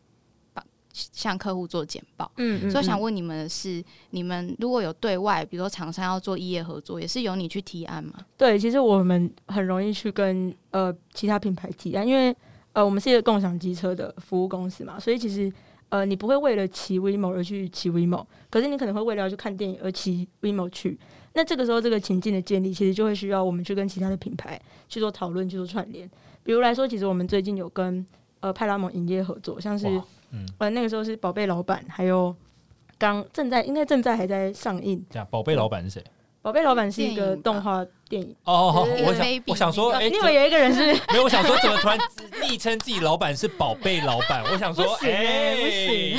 向客户做简报，嗯，所以想问你们的是，你们如果有对外，比如说厂商要做异业合作，也是由你去提案吗？对，其实我们很容易去跟呃其他品牌提案，因为呃我们是一个共享机车的服务公司嘛，所以其实呃你不会为了骑 WeMo 而去骑 WeMo，可是你可能会为了要去看电影而骑 WeMo 去。那这个时候这个情境的建立，其实就会需要我们去跟其他的品牌去做讨论，去做串联。比如来说，其实我们最近有跟呃派拉蒙影业合作，像是。嗯，呃，那个时候是宝贝老板，还有刚正在应该正在还在上映。这样，宝贝老板是谁？宝贝老板是一个动画电影。哦，好，我想我想说，哎，你们有一个人是？没有，我想说，怎么突然昵称自己老板是宝贝老板？我想说，哎，不行，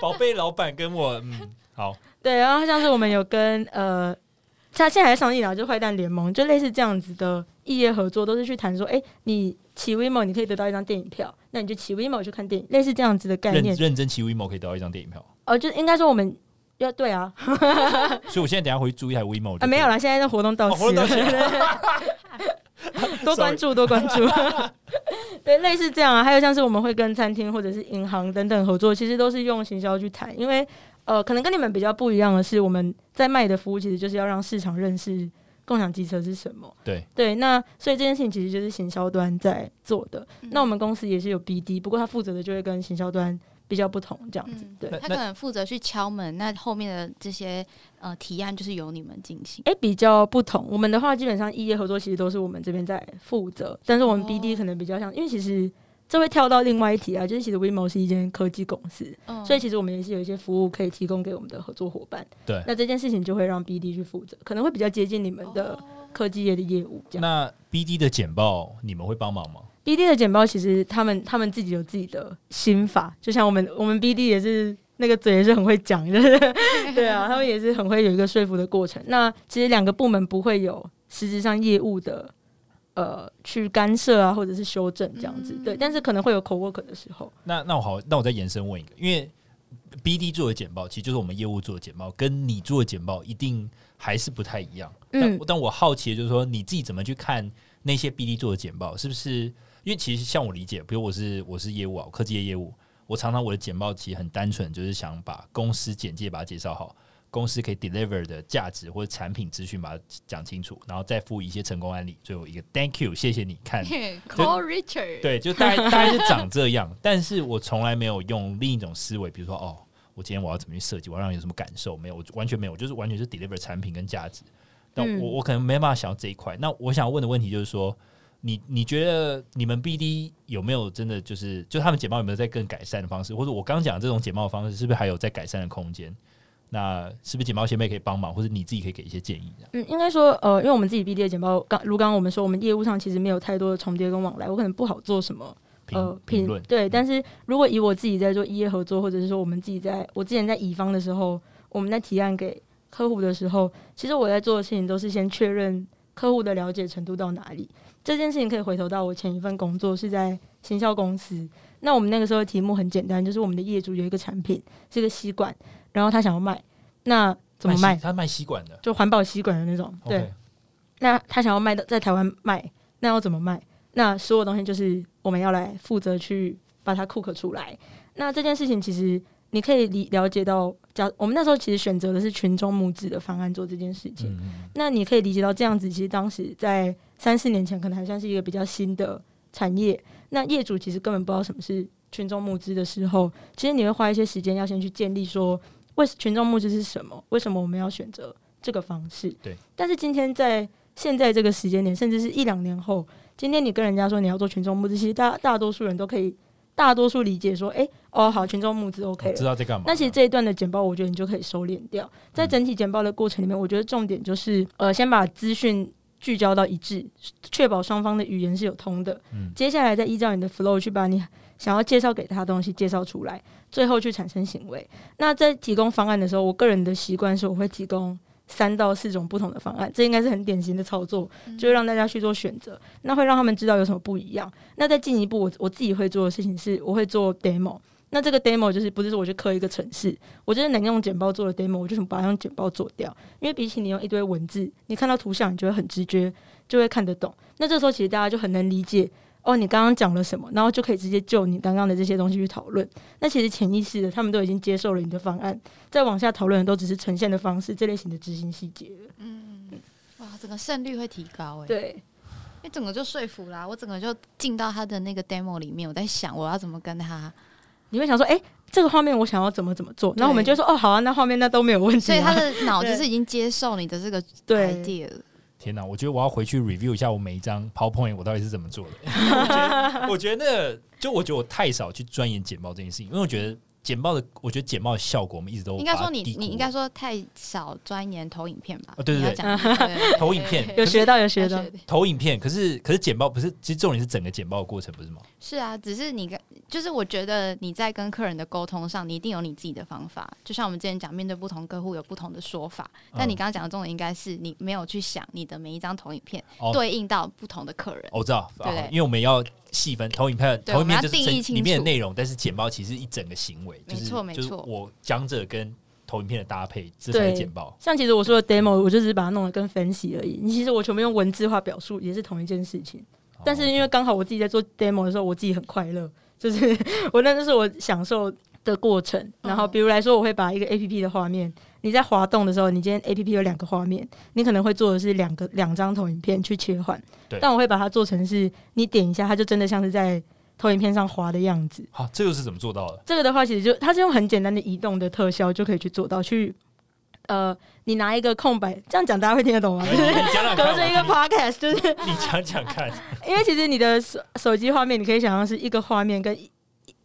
宝贝老板跟我，嗯，好。对，然后像是我们有跟呃，他现在还上映了，就坏蛋联盟，就类似这样子的异业合作，都是去谈说，哎，你。骑 WeMo 你可以得到一张电影票，那你就骑 WeMo 去看电影，类似这样子的概念。认真骑 WeMo 可以得到一张电影票。哦，就应该说我们要对啊。所以我现在等下回去租一台 WeMo。啊，没有啦，现在的活动到期了。多关注，多关注。对，类似这样啊，还有像是我们会跟餐厅或者是银行等等合作，其实都是用行销去谈，因为呃，可能跟你们比较不一样的是，我们在卖的服务其实就是要让市场认识。共享机车是什么？对对，那所以这件事情其实就是行销端在做的。那我们公司也是有 BD，不过他负责的就会跟行销端比较不同，这样子。对，他可能负责去敲门，那后面的这些呃提案就是由你们进行。哎，比较不同。我们的话，基本上异业合作其实都是我们这边在负责，但是我们 BD 可能比较像，因为其实这会跳到另外一题啊，就是其实 WeMo 是一间科技公司，所以其实我们也是有一些服务可以提供给我们的合作伙伴。对，那这件事情就会让 BD 去负责，可能会比较接近你们的科技业的业务。这样，那 BD 的简报你们会帮忙吗？BD 的简报其实他们他们自己有自己的心法，就像我们我们 BD 也是那个嘴也是很会讲，对啊，他们也是很会有一个说服的过程。那其实两个部门不会有实质上业务的。呃，去干涉啊，或者是修正这样子，对，但是可能会有 co work 的时候。那那我好，那我再延伸问一个，因为 BD 做的简报，其实就是我们业务做的简报，跟你做的简报一定还是不太一样。但但我好奇的就是说，你自己怎么去看那些 BD 做的简报？是不是因为其实像我理解，比如我是我是业务啊，科技业业务，我常常我的简报其实很单纯，就是想把公司简介把它介绍好。公司可以 deliver 的价值或者产品资讯，把它讲清楚，然后再附一些成功案例，最后一个 thank you，谢谢你看。Call Richard，对，就大概大概是长这样。但是我从来没有用另一种思维，比如说哦，我今天我要怎么去设计，我要让你有什么感受？没有，我完全没有，就是完全是 deliver 产品跟价值。但我我可能没办法想到这一块。那我想问的问题就是说，你你觉得你们 BD 有没有真的就是，就他们简报有没有在更改善的方式，或者我刚讲这种简报方式，是不是还有在改善的空间？那是不是简报前辈可以帮忙，或者你自己可以给一些建议？嗯，应该说，呃，因为我们自己 BD 的简报，刚如刚刚我们说，我们业务上其实没有太多的重叠跟往来，我可能不好做什么呃评论。对，但是如果以我自己在做一业合作，或者是说我们自己在我之前在乙方的时候，我们在提案给客户的时候，其实我在做的事情都是先确认客户的了解程度到哪里。这件事情可以回头到我前一份工作是在行销公司，那我们那个时候的题目很简单，就是我们的业主有一个产品是个吸管。然后他想要卖，那怎么卖？他卖吸管的，就环保吸管的那种。对。那他想要卖的在台湾卖，那要怎么卖？那所有东西就是我们要来负责去把它 cook 出来。那这件事情其实你可以理了解到，假我们那时候其实选择的是群众募资的方案做这件事情。那你可以理解到这样子，其实当时在三四年前可能还算是一个比较新的产业。那业主其实根本不知道什么是群众募资的时候，其实你会花一些时间要先去建立说。为群众募资是什么？为什么我们要选择这个方式？对。但是今天在现在这个时间点，甚至是一两年后，今天你跟人家说你要做群众募资，其实大大多数人都可以，大多数理解说，哎，哦，好，群众募资 OK，知道在干嘛。那其实这一段的简报，我觉得你就可以收敛掉。在整体简报的过程里面，我觉得重点就是，呃，先把资讯聚焦到一致，确保双方的语言是有通的。嗯。接下来再依照你的 flow 去把你想要介绍给他的东西介绍出来。最后去产生行为。那在提供方案的时候，我个人的习惯是，我会提供三到四种不同的方案，这应该是很典型的操作，就让大家去做选择。那会让他们知道有什么不一样。那再进一步，我我自己会做的事情是，我会做 demo。那这个 demo 就是不是说我去刻一个程式，我就是能用简报做的 demo，我就把它用简报做掉。因为比起你用一堆文字，你看到图像，你就会很直觉，就会看得懂。那这时候其实大家就很能理解。哦，你刚刚讲了什么？然后就可以直接就你刚刚的这些东西去讨论。那其实潜意识的，他们都已经接受了你的方案，再往下讨论的都只是呈现的方式，这类型的执行细节嗯，哇，整个胜率会提高哎。对，你整个就说服啦，我整个就进到他的那个 demo 里面，我在想我要怎么跟他。你会想说，哎，这个画面我想要怎么怎么做？然后我们就说，哦，好啊，那画面那都没有问题。所以他的 脑子是已经接受你的这个 idea 了。天哪！我觉得我要回去 review 一下我每一张 PowerPoint 我到底是怎么做的。我觉得，就我觉得我太少去钻研简报这件事情，因为我觉得。简报的，我觉得简报的效果，我们一直都应该说你，你应该说太少钻研投影片吧？对对对，投影片有学到有学到投影片，可是可是简报不是，其实重点是整个简报的过程，不是吗？是啊，只是你跟就是我觉得你在跟客人的沟通上，你一定有你自己的方法。就像我们之前讲，面对不同客户有不同的说法，但你刚刚讲的重点应该是你没有去想你的每一张投影片对应到不同的客人。我知道，对，因为我们要。细分投影片，投影片就是里面的内容，但是简报其实一整个行为，没错没错。我讲者跟投影片的搭配，这才是简报。像其实我说的 demo，我就只是把它弄得跟分析而已。你其实我全部用文字化表述，也是同一件事情。但是因为刚好我自己在做 demo 的时候，我自己很快乐，就是 我那就是我享受的过程。然后比如来说，我会把一个 A P P 的画面。你在滑动的时候，你今天 A P P 有两个画面，你可能会做的是两个两张投影片去切换。对，但我会把它做成是，你点一下，它就真的像是在投影片上滑的样子。好，这又是怎么做到的？这个的话，其实就它是用很简单的移动的特效就可以去做到，去呃，你拿一个空白，这样讲大家会听得懂吗？隔着一个 podcast，就是你讲讲看，因为其实你的手手机画面，你可以想象是一个画面跟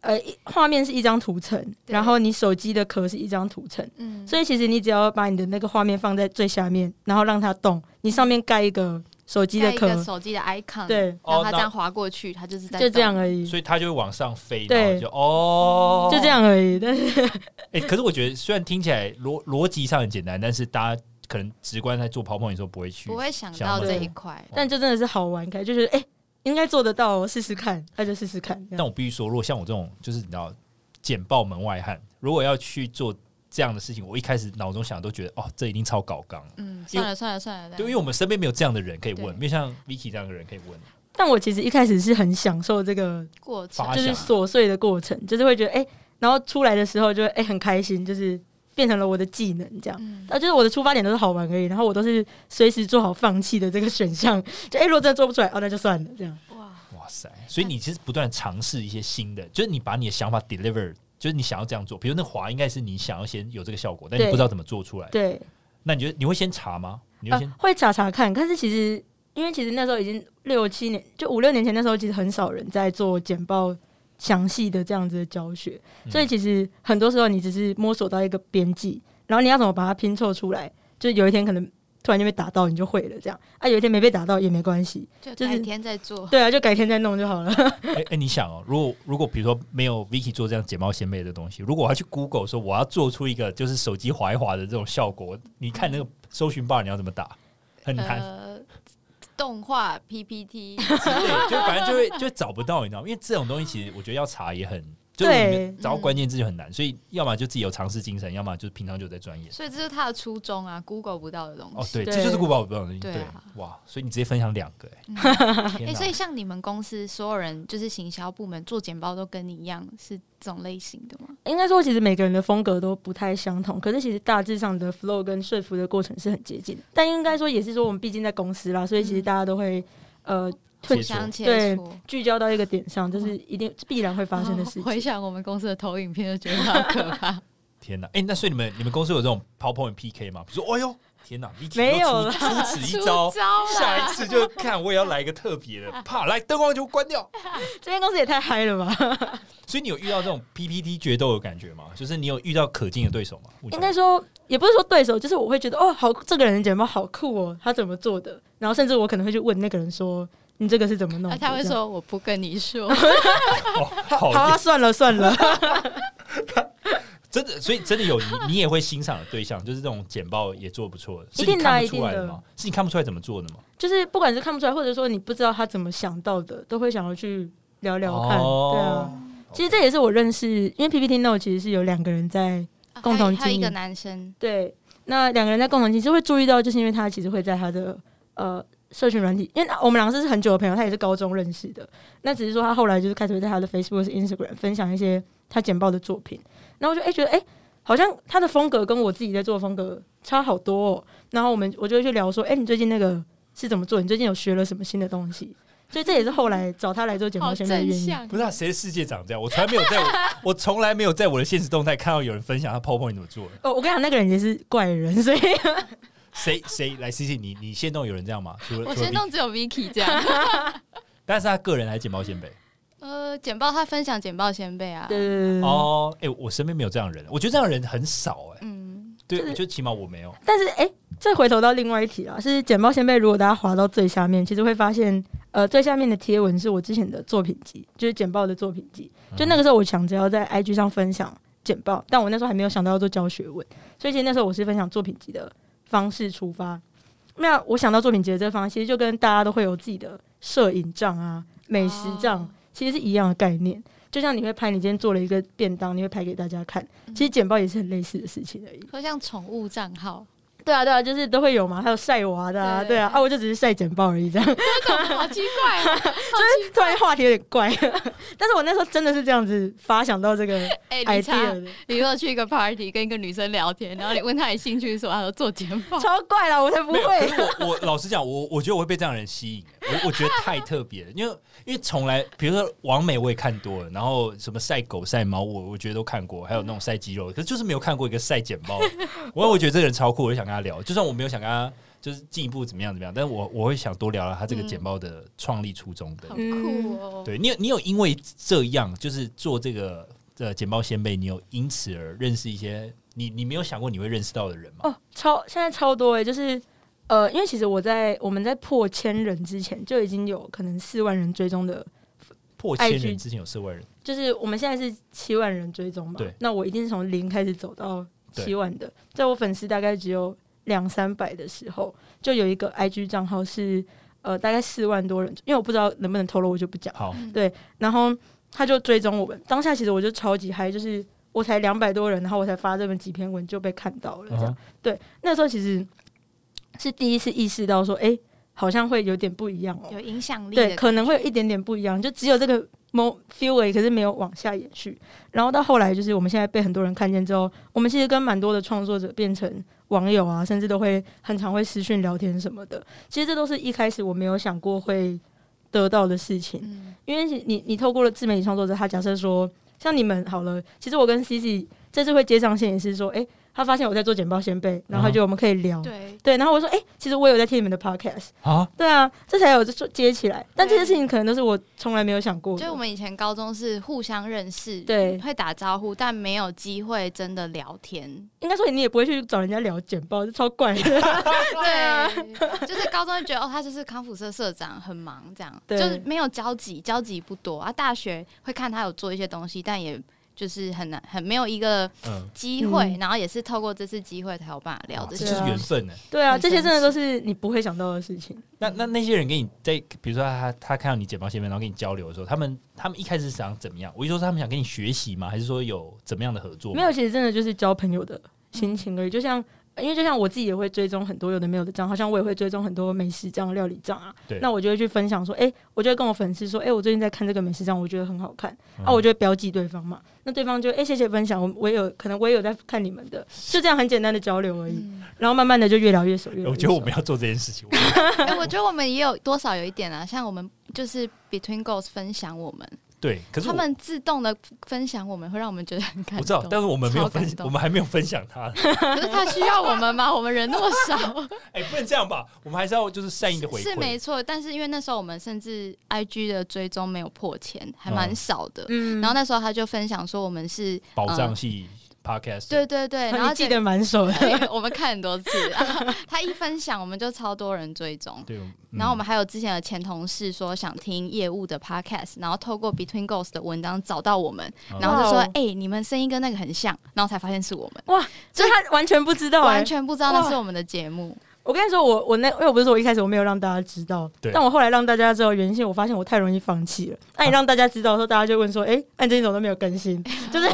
呃画面是一张图层，然后你手机的壳是一张图层，嗯，所以其实你只要把你的那个画面放在最下面，然后让它动，你上面盖一个。手机的壳，手机的 icon，对，然后它这样滑过去，它就是在就这样而已，所以它就会往上飞，对，就哦，就这样而已。但是，哎，可是我觉得虽然听起来逻逻辑上很简单，但是大家可能直观在做泡泡的时候不会去，不会想到这一块，但就真的是好玩，开就是哎，应该做得到，试试看，那就试试看。但我必须说，如果像我这种，就是你知道，简报门外汉，如果要去做。这样的事情，我一开始脑中想都觉得，哦，这一定超搞纲。嗯，算了算了算了，对，因为我们身边没有这样的人可以问，没有像 Vicky 这样的人可以问。但我其实一开始是很享受这个过程，就是琐碎的过程，就是会觉得，哎，然后出来的时候就哎很开心，就是变成了我的技能这样。啊，就是我的出发点都是好玩而已，然后我都是随时做好放弃的这个选项。就哎，如果真的做不出来，哦，那就算了这样。哇哇塞！所以你其实不断尝试一些新的，就是你把你的想法 deliver。就是你想要这样做，比如那滑应该是你想要先有这个效果，但你不知道怎么做出来。对，那你觉得你会先查吗？你会先会查查看。但是其实，因为其实那时候已经六七年，就五六年前那时候，其实很少人在做简报详细的这样子的教学，所以其实很多时候你只是摸索到一个边际，然后你要怎么把它拼凑出来，就有一天可能。突然就被打到，你就会了，这样啊？有一天没被打到也没关系，就改天再做。对啊，就改天再弄就好了。哎哎，你想哦，如果如果比如说没有 Vicky 做这样睫毛纤维的东西，如果我要去 Google 说我要做出一个就是手机滑一滑的这种效果，你看那个搜寻 bar 你要怎么打？很难。动画 PPT，对，就反正就会就找不到，你知道吗？因为这种东西其实我觉得要查也很。对，找关键字就很难，所以要么就自己有尝试精神，要么就是平常就在钻研。所以这是他的初衷啊，Google 不到的东西。哦，对，这就是 Google 不到的东西。对，哇，所以你直接分享两个，哎，所以像你们公司所有人，就是行销部门做简报都跟你一样是这种类型的吗？应该说，其实每个人的风格都不太相同，可是其实大致上的 flow 跟说服的过程是很接近的。但应该说，也是说我们毕竟在公司啦，所以其实大家都会呃。互相切磋，聚焦到一个点上，就是一定必然会发生的事情。回想我们公司的投影片，就觉得好可怕。天哪！哎，那所以你们你们公司有这种 PowerPoint PK 吗？比如说，哎呦，天哪，没有出此一招，下一次就看我也要来一个特别的，啪，来灯光就关掉。这间公司也太嗨了吧！所以你有遇到这种 PPT 决斗的感觉吗？就是你有遇到可敬的对手吗？应该说，也不是说对手，就是我会觉得，哦，好，这个人的简报好酷哦，他怎么做的？然后甚至我可能会去问那个人说。你这个是怎么弄？他会说我不跟你说。好啊，算了算了。真的，所以真的有你，你也会欣赏的对象，就是这种简报也做不错的，一定看不出来的吗？是你看不出来怎么做的吗？就是不管是看不出来，或者说你不知道他怎么想到的，都会想要去聊聊看。对啊，其实这也是我认识，因为 PPT Note 其实是有两个人在共同经营，一个男生。对，那两个人在共同经营，会注意到，就是因为他其实会在他的呃。社群软体，因为我们两个是很久的朋友，他也是高中认识的。那只是说他后来就是开始在他的 Facebook、Instagram 分享一些他剪报的作品。然后我就哎觉得哎，好像他的风格跟我自己在做的风格差好多。哦。然后我们我就会去聊说，哎，你最近那个是怎么做？你最近有学了什么新的东西？所以这也是后来找他来做简报现在的原因。不是谁的世界长这样？我从来没有在，我从来没有在我的现实动态看到有人分享他 PowerPoint 怎么做的。哦，我跟你讲，那个人也是怪人，所以。谁谁来 C C 你你先动有人这样吗？我先动只有 Vicky 这样，但是他个人还是简报先辈。呃，简报他分享简报先辈啊。对哦，哎，我身边没有这样的人，我觉得这样的人很少哎。嗯，对，就起码我没有。但是哎，再回头到另外一题啊，是简报先辈。如果大家滑到最下面，其实会发现，呃，最下面的贴文是我之前的作品集，就是简报的作品集。就那个时候，我想着要在 IG 上分享简报，但我那时候还没有想到要做教学文，所以其实那时候我是分享作品集的。方式出发，那我想到作品集的这方式，其实就跟大家都会有自己的摄影账啊、美食账，其实是一样的概念。就像你会拍你今天做了一个便当，你会拍给大家看，其实简报也是很类似的事情而已。会像宠物账号，对啊，对啊，就是都会有嘛，还有晒娃的啊，对啊，啊，我就只是晒简报而已，这样，好奇怪，就是突然话题有点怪，但是我那时候真的是这样子发想到这个 idea 的。你说去一个 party 跟一个女生聊天，然后你问她有兴趣什么，她说做简报，超怪了，我才不会。我我老实讲，我我觉得我会被这样的人吸引，我我觉得太特别了，因为因为从来，比如说王美我也看多了，然后什么晒狗晒猫，我我觉得都看过，还有那种晒肌肉，可是就是没有看过一个晒简报，我我觉得这个人超酷，我就想跟他聊，就算我没有。想跟他就是进一步怎么样怎么样，但是我我会想多聊聊他这个简报的创立初衷的，很酷哦。对你有你有因为这样就是做这个呃简报先辈，你有因此而认识一些你你没有想过你会认识到的人吗？哦，超现在超多哎，就是呃，因为其实我在我们在破千人之前就已经有可能四万人追踪的，破千人之前有四万人，就是我们现在是七万人追踪嘛，对，那我一定是从零开始走到七万的，在我粉丝大概只有。两三百的时候，就有一个 IG 账号是呃大概四万多人，因为我不知道能不能透露，我就不讲。好，对，然后他就追踪我们。当下其实我就超级嗨，就是我才两百多人，然后我才发这么几篇文就被看到了。这样，对，那时候其实是第一次意识到说，哎，好像会有点不一样哦，有影响力，对，可能会有一点点不一样，就只有这个。某 feel 可是没有往下延续，然后到后来就是我们现在被很多人看见之后，我们其实跟蛮多的创作者变成网友啊，甚至都会很常会私讯聊天什么的。其实这都是一开始我没有想过会得到的事情，因为你你透过了自媒体创作者，他假设说像你们好了，其实我跟 C C 这次会接上线也是说，哎。他发现我在做简报先辈，然后他觉得我们可以聊，对对，然后我说，哎，其实我有在听你们的 podcast 啊，对啊，这才有做接起来。但这些事情可能都是我从来没有想过。就我们以前高中是互相认识，对，会打招呼，但没有机会真的聊天。应该说你也不会去找人家聊简报，就超怪的。对啊，就是高中就觉得哦，他就是康复社社长，很忙这样，就是没有交集，交集不多啊。大学会看他有做一些东西，但也。就是很难，很没有一个机会，然后也是透过这次机会才有办法聊的，这就是缘分呢。对啊，这些真的都是你不会想到的事情。那那那些人跟你在，比如说他他看到你剪报线面，然后跟你交流的时候，他们他们一开始想怎么样？我就说他们想跟你学习吗？还是说有怎么样的合作？没有，其实真的就是交朋友的心情而已。就像因为就像我自己也会追踪很多有的没有的账，好像我也会追踪很多美食账、料理账啊。对，那我就会去分享说，哎，我就会跟我粉丝说，哎，我最近在看这个美食账，我觉得很好看啊，我就会标记对方嘛。那对方就哎谢谢分享，我我也有可能我也有在看你们的，就这样很简单的交流而已，然后慢慢的就越聊越熟。越我觉得我们要做这件事情。哎，我觉得我们也有多少有一点啊，像我们就是 Between Goals 分享我们。对，可是他们自动的分享，我们会让我们觉得很感动。我知道，但是我们没有分，我们还没有分享他。可是他需要我们吗？我们人那么少。哎，不能这样吧？我们还是要就是善意的回馈。是没错，但是因为那时候我们甚至 I G 的追踪没有破千，还蛮少的。嗯。然后那时候他就分享说，我们是保障系。Podcast 对对对，然后记得蛮熟的，我们看很多次。他一分享，我们就超多人追踪。对，然后我们还有之前的前同事说想听业务的 Podcast，然后透过 Between Goals 的文章找到我们，然后就说：“哎，你们声音跟那个很像。”然后才发现是我们。哇，就他完全不知道，完全不知道那是我们的节目。我跟你说，我我那因为我不是说我一开始我没有让大家知道，但我后来让大家知道原因，我发现我太容易放弃了。那你让大家知道的时候，大家就问说：“哎，按这种都没有更新，就是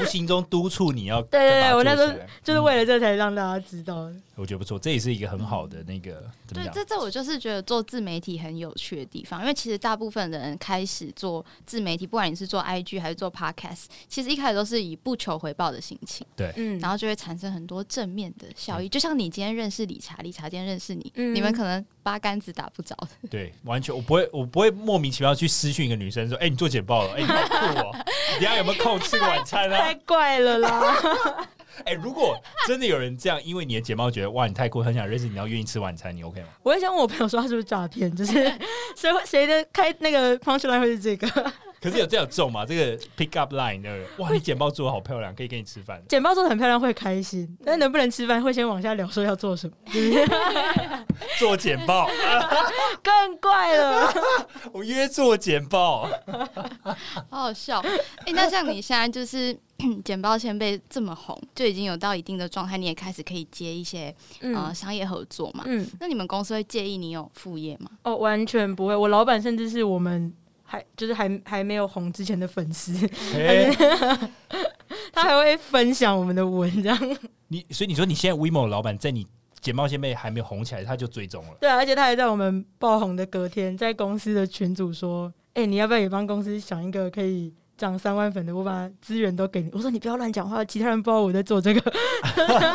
无形中督促你要。”对对对，我那时候就是为了这才让大家知道。我觉得不错，这也是一个很好的那个。对，这这我就是觉得做自媒体很有趣的地方，因为其实大部分人开始做自媒体，不管你是做 IG 还是做 Podcast，其实一开始都是以不求回报的心情。对，嗯，然后就会产生很多正面的效益。就像你今天认识理查，理查今天认识你，你们可能八竿子打不着的。对，完全我不会，我不会莫名其妙去私讯一个女生说：“哎，你做简报了？哎，你好酷哦！你下有没有空吃个晚餐啊？”太怪了啦！哎，如果真的有人这样，因为你的睫毛觉得哇你太酷，很想认识你，要愿意吃晚餐，你 OK 吗？我也想问我朋友说他是不是诈骗，就是 谁会谁的开那个 punchline 会是这个？可是有这样重嘛？这个 pick up line 的哇，你剪报做的好漂亮，可以跟你吃饭。剪报做的很漂亮会开心，但能不能吃饭会先往下聊，说要做什么？做剪报更怪了。我约做剪报，好好笑。哎，那像你现在就是 剪报先辈这么红，就已经有到一定的状态，你也开始可以接一些呃商业合作嘛？嗯，那你们公司会介意你有副业吗？哦，完全不会。我老板甚至是我们。还就是还还没有红之前的粉丝 他还会分享我们的文，章 你所以你说你现在 WeMo 老板在你简报先辈还没有红起来，他就追踪了。对啊，而且他还在我们爆红的隔天，在公司的群组说：“哎、你要不要也帮公司想一个可以涨三万粉的？我把资源都给你。”我说：“你不要乱讲话，其他人不知道我在做这个。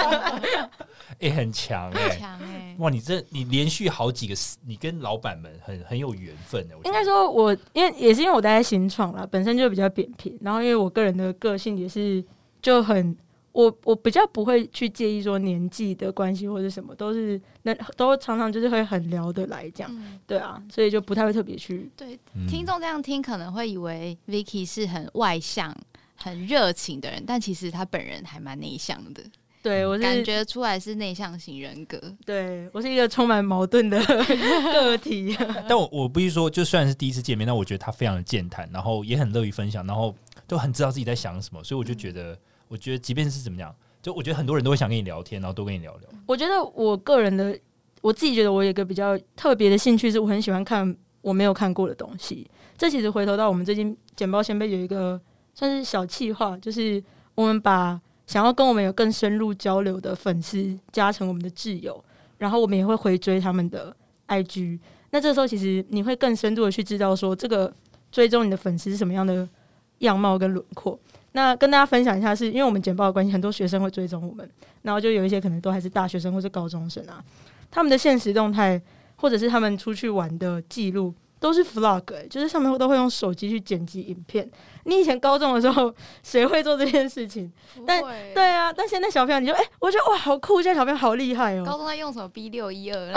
也、很强哎、强哎，哇，你这你连续好几个，你跟老板们很很有缘分的。我应该说我，因为也是因为我待在新创啦，本身就比较扁平，然后因为我个人的个性也是就很。我我比较不会去介意说年纪的关系或者什么，都是那都常常就是会很聊得来这样，嗯，对啊，所以就不太会特别去对，嗯听众这样听可能会以为 Vicky 是很外向、很热情的人，但其实他本人还蛮内向的，对我是感觉出来是内向型人格。对我是一个充满矛盾的 个体。但我我必须说，就虽然是第一次见面，但我觉得他非常的健谈，然后也很乐于分享，然后都很知道自己在想什么，所以我就觉得，我觉得即便是怎么样，就我觉得很多人都会想跟你聊天，然后多跟你聊聊。我觉得我个人的，我自己觉得我有一个比较特别的兴趣，是我很喜欢看我没有看过的东西。这其实回头到我们最近简报先辈有一个算是小计划，就是我们把想要跟我们有更深入交流的粉丝加成我们的挚友，然后我们也会回追他们的 IG。那这时候其实你会更深度的去知道说这个追踪你的粉丝是什么样的样貌跟轮廓。那跟大家分享一下是，因为我们简报的关系，很多学生会追踪我们，然后就有一些可能都还是大学生或是高中生啊，他们的现实动态或者是他们出去玩的记录都是 vlog，、欸、就是上面都会用手机去剪辑影片。你以前高中的时候，谁会做这件事情？但对对啊，但现在小朋友你就哎、我觉得哇好酷，现在小朋友好厉害哦、高中在用什么 B 六一二，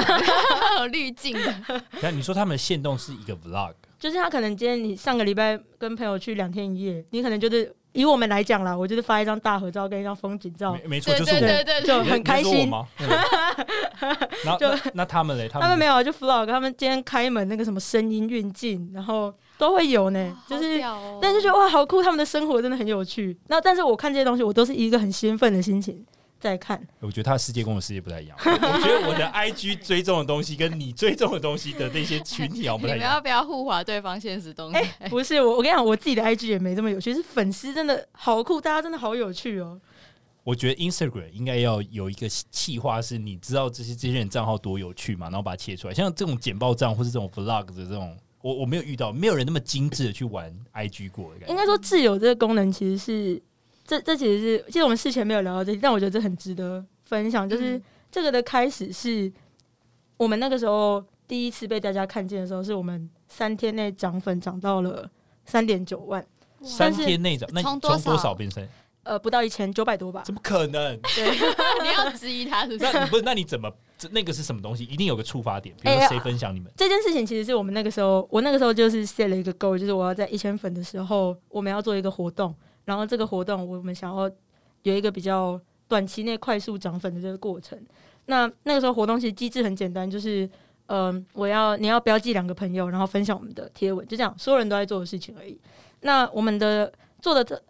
有 滤镜。的，那你说他们的线动是一个 vlog，就是他可能今天你上个礼拜跟朋友去两天一夜，你可能就是以我们来讲啦，我就是发一张大合照跟一张风景照，没没错，对就是我。对对对就很开心。就那那他们嘞？他们他们没有就 vlog，他们今天开门那个什么声音运镜，然后都会有呢，就是。哦但是觉得哇，好酷！他们的生活真的很有趣。那但是我看这些东西，我都是一个很兴奋的心情在看。我觉得他的世界跟我的世界不太一样。我我觉得我的 IG 追踪的东西跟你追踪的东西的那些群体好像不你太一样。们要不要互划对方现实动哎、态？不是我，我跟你讲，我自己的 IG 也没这么有趣，是粉丝真的好酷，大家真的好有趣哦。我觉得 Instagram 应该要有一个企划，是你知道这些这些人账号多有趣嘛，然后把它切出来。像这种简报账或是这种 vlog 的这种，我我没有遇到，没有人那么精致的去玩 IG 过的感觉。应该说，自由这个功能其实是这这其实是，其实我们事前没有聊到这些，但我觉得这很值得分享。就是嗯这个的开始是我们那个时候第一次被大家看见的时候，是我们三天内涨粉涨到了三点九万，三天内涨，那从多从多少少变成？呃，不到一千九百多吧。怎么可能？对，你要质疑他是不是？那你不是？那你怎么？这那个是什么东西？一定有个触发点，比如说谁分享你们？这件事情其实是我们那个时候，我那个时候就是 set 了一个 goal，就是我要在一千粉的时候，我们要做一个活动，然后这个活动我们想要有一个比较短期内快速涨粉的这个过程。那那个时候活动其实机制很简单，就是嗯、呃我要你要标记两个朋友，然后分享我们的贴文，就这样，所有人都在做的事情而已。那我们的做的这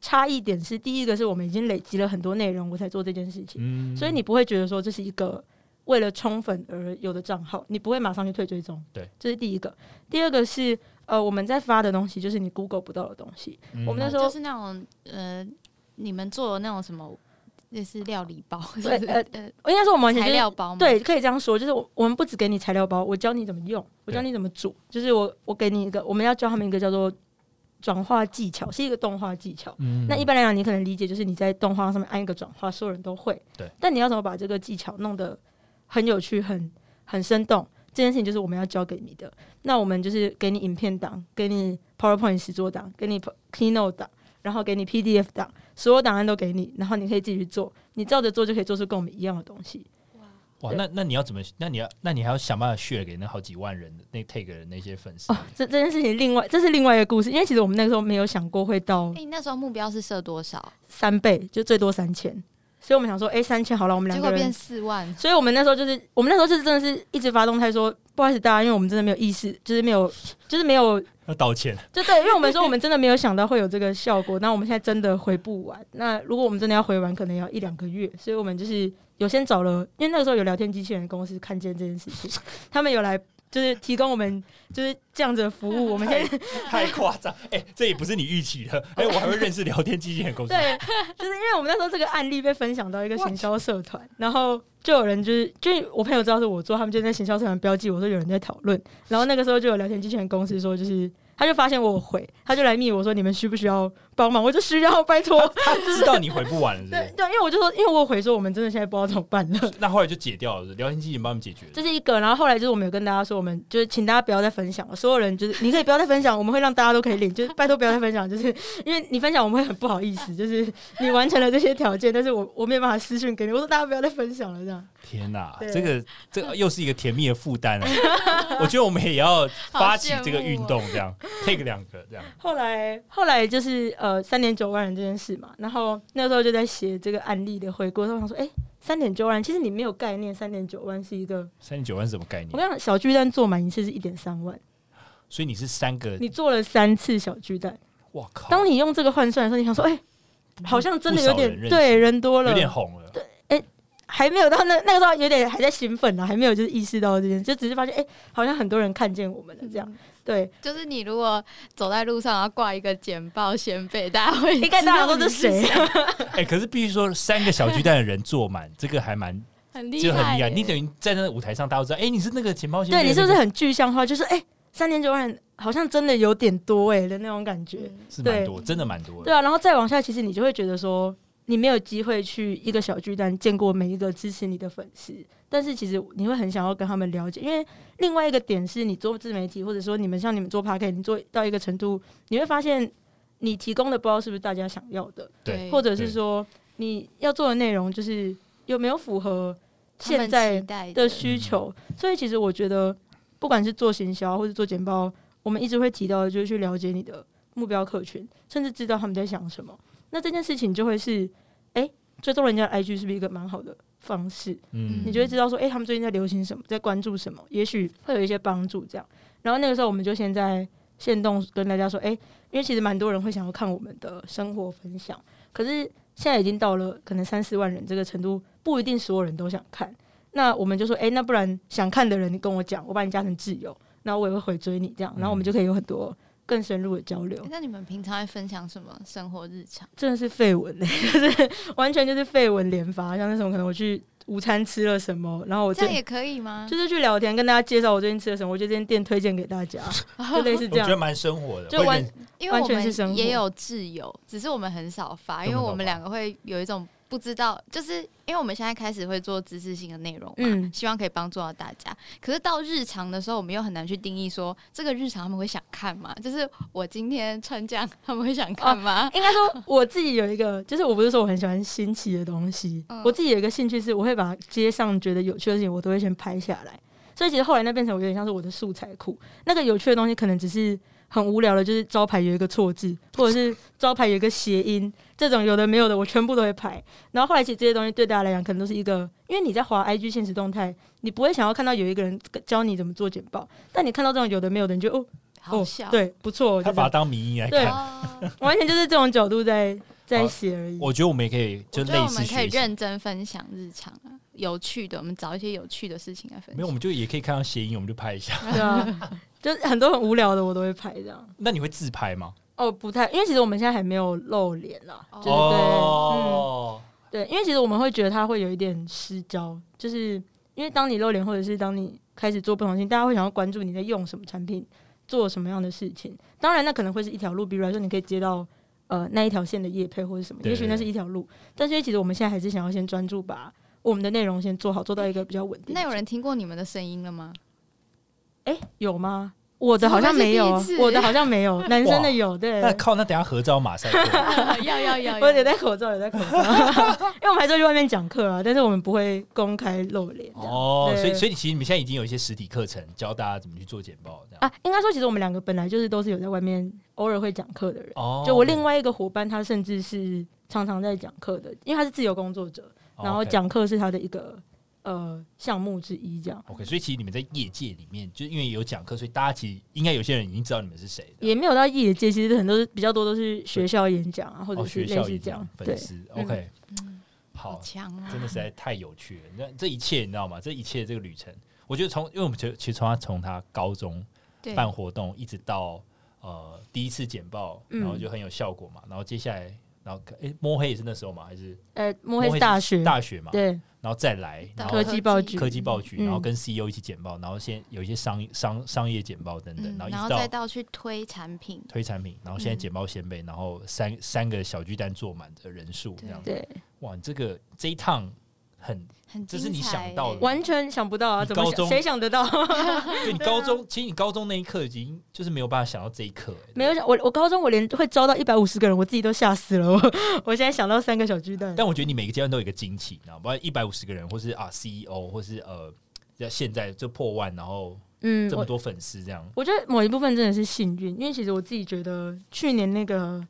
差异点是，第一个是我们已经累积了很多内容，我才做这件事情。嗯，所以你不会觉得说这是一个为了冲粉而有的账号，你不会马上去退追踪。对，这是第一个。第二个是呃，我们在发的东西就是你 Google 不到的东西。嗯我们那时候就是那种呃，你们做的那种什么，类似料理包，对呃呃应该说我们完全材就是料包嘛？对，可以这样说，就是我我们不只给你材料包，我教你怎么用，我教你怎么煮，就是我我给你一个，我们要教他们一个叫做转化技巧，是一个动画技巧。嗯那一般来讲，你可能理解就是你在动画上面按一个转化，所有人都会。对。但你要怎么把这个技巧弄得很有趣、很很生动？这件事情就是我们要教给你的。那我们就是给你影片档，给你 PowerPoint 实作档，给你 Keynote 档，然后给你 PDF 档，所有档案都给你，然后你可以自己去做，你照着做就可以做出跟我们一样的东西。哇，对那那你要怎么？那你要那你还要想办法 share 给那好几万人的那 take 的那些粉丝哦，这这件事情另外这是另外一个故事，因为其实我们那个时候没有想过会到哎、你那时候目标是设多少？三倍，就最多三千，所以我们想说，哎、三千好了，我们两个人结果变四万，所以我们那时候就是，我们那时候就是真的是一直发动态说，不好意思大家，因为我们真的没有意识，就是没有，就是没有，要道歉。就对，因为我们说我们真的没有想到会有这个效果，那我们现在真的回不完。那如果我们真的要回完，可能要一两个月，所以我们就是有先找了，因为那个时候有聊天机器人公司看见这件事情，他们有来就是提供我们就是这样子的服务。我们现在太夸张，哎，这也不是你预期的，哎，我还会认识聊天机器人公司。对，就是因为我们那时候这个案例被分享到一个行销社团，然后就有人就是就我朋友知道是我做，他们就在行销社团标记我说有人在讨论，然后那个时候就有聊天机器人公司说就是。他就发现我回，他就来密我说你们需不需要帮忙？我就需要，拜托。他知道你回不完了，对对，因为我就说，因为我回说我们真的现在不知道怎么办了。那后来就解掉了，聊天机器人帮我们解决。这是一个，然后后来就是我们有跟大家说，我们就是请大家不要再分享了，所有人就是你可以不要再分享，我们会让大家都可以领，就是拜托不要再分享，就是 因为你分享我们会很不好意思，就是你完成了这些条件，但是我我没有办法私讯给你，我说大家不要再分享了这样。天哪，这个这个又是一个甜蜜的负担啊！我觉得我们也要发起这个运动，这样 take 两个这样。后来后来就是呃三点九万人这件事嘛，然后那时候就在写这个案例的回顾，他说：“哎，三点九万，其实你没有概念，三点九万是一个三点九万是什么概念？我跟你讲，小巨蛋做满一次是一点三万，所以你是三个，你做了三次小巨蛋，我靠！当你用这个换算的时候，你想说，哎，好像真的有点对人多了，有点红了，对。”还没有到那那个时候，有点还在兴奋呢，还没有就是意识到这件事，就只是发现哎，好像很多人看见我们了这样。对，就是你如果走在路上要挂一个简报先辈，大家会应该大家都是谁？哎，可是必须说三个小巨蛋的人坐满，这个还蛮很厉害。你等于在那个舞台上，大家都知道，哎，你是那个简报先辈。对你是不是很具象化？就是哎，三点九万好像真的有点多哎的那种感觉，是蛮多，真的蛮多。对啊，然后再往下，其实你就会觉得说。你没有机会去一个小巨蛋见过每一个支持你的粉丝，但是其实你会很想要跟他们了解，因为另外一个点是你做自媒体，或者说你们像你们做 p a r k 你做到一个程度，你会发现你提供的不知道是不是大家想要的，对，或者是说你要做的内容就是有没有符合现在的需求，所以其实我觉得不管是做行销或者做简报，我们一直会提到的就是去了解你的目标客群，甚至知道他们在想什么。那这件事情就会是，哎，追踪人家 IG 是不是一个蛮好的方式？嗯，你就会知道说，哎，他们最近在流行什么，在关注什么，也许会有一些帮助。这样，然后那个时候我们就先在线动跟大家说，哎，因为其实蛮多人会想要看我们的生活分享，可是现在已经到了可能三四万人这个程度，不一定所有人都想看。那我们就说，哎，那不然想看的人，你跟我讲，我把你加成挚友，那我也会回追你这样，然后我们就可以有很多。更深入的交流。那你们平常会分享什么生活日常？真的是绯闻嘞，就是完全就是绯闻连发。像那种可能我去午餐吃了什么，然后我这样也可以吗？就是去聊天，跟大家介绍我最近吃了什么，我觉得这间店推荐给大家，就类似这样。我觉得蛮生活的，就完，因为我们也有挚友，只是我们很少发，因为我们两个会有一种。不知道，就是因为我们现在开始会做知识性的内容嘛，希望可以帮助到大家。可是到日常的时候，我们又很难去定义说这个日常他们会想看吗？就是我今天穿这样，他们会想看吗？应该说我自己有一个，就是我不是说我很喜欢新奇的东西，我自己有一个兴趣是，我会把街上觉得有趣的事情，我都会先拍下来。所以其实后来那变成我有点像是我的素材库，那个有趣的东西可能只是。很无聊的，就是招牌有一个错字，或者是招牌有一个谐音，这种有的没有的，我全部都会拍。然后后来其实这些东西对大家来讲，可能都是一个，因为你在滑 IG 现实动态，你不会想要看到有一个人教你怎么做简报，但你看到这种有的没有的，你就哦，好笑，对，不错，他把它当迷来看，完全就是这种角度在在写而已。我觉得我们也可以，就类似我们可以认真分享日常啊，有趣的，我们找一些有趣的事情来分享。没有，我们就也可以看到谐音，我们就拍一下。对啊。就是很多很无聊的，我都会拍这样。那你会自拍吗？哦，不太，因为其实我们现在还没有露脸啦。对对嗯，对，因为其实我们会觉得它会有一点失焦，就是因为当你露脸，或者是当你开始做不同性，大家会想要关注你在用什么产品，做什么样的事情。当然，那可能会是一条路，比如来说，你可以接到呃那一条线的叶配或者什么，也许那是一条路。但是其实我们现在还是想要先专注把我们的内容先做好，做到一个比较稳定。那有人听过你们的声音了吗？哎，有吗？我的好像没有，我的好像没有，男生的有。对，那靠，那等下合照马赛克，要要要，我有戴口罩，有戴口罩，因为我们还是去外面讲课啊，但是我们不会公开露脸。哦，所以所以其实你们现在已经有一些实体课程教大家怎么去做简报，这样啊？应该说，其实我们两个本来就是都是有在外面偶尔会讲课的人。哦，就我另外一个伙伴，他甚至是常常在讲课的，因为他是自由工作者，然后讲课是他的一个。呃，项目之一这样。OK，所以其实你们在业界里面，就因为有讲课，所以大家其实应该有些人已经知道你们是谁。也没有到业界，其实很多比较多都是学校演讲啊，或者是类似这样粉丝。OK，好强啊！真的实在太有趣了。那这一切你知道吗？这一切这个旅程，我觉得从因为我们其实其实从他从他高中对办活动一直到呃第一次简报，嗯然后就很有效果嘛。然后接下来，然后哎摸黑也是那时候嘛，还是？呃，摸黑是大学，大学嘛，对，然后再来，然后科技报局科技报局，嗯。然后跟 CEO 一起简报，然后先有一些商商商业简报等等，嗯然后一然后再到到去推产品，推产品，然后现在嗯。简报先辈，然后三三个小巨蛋坐满的人数这样。对，哇，你这个这一趟很，很这是你想到的完全想不到啊，怎么想？你高中谁想得到？就你高中，其实你高中那一刻已经就是没有办法想到这一刻、欸没有想，我我高中我连会招到一百五十个人，我自己都吓死了。我我现在想到三个小巨蛋，但我觉得你每个阶段都有一个惊奇，你知道吗？一百五十个人，或是啊 CEO，或是呃，像现在就破万，然后嗯，这么多粉丝这样，我觉得某一部分真的是幸运，因为其实我自己觉得去年那个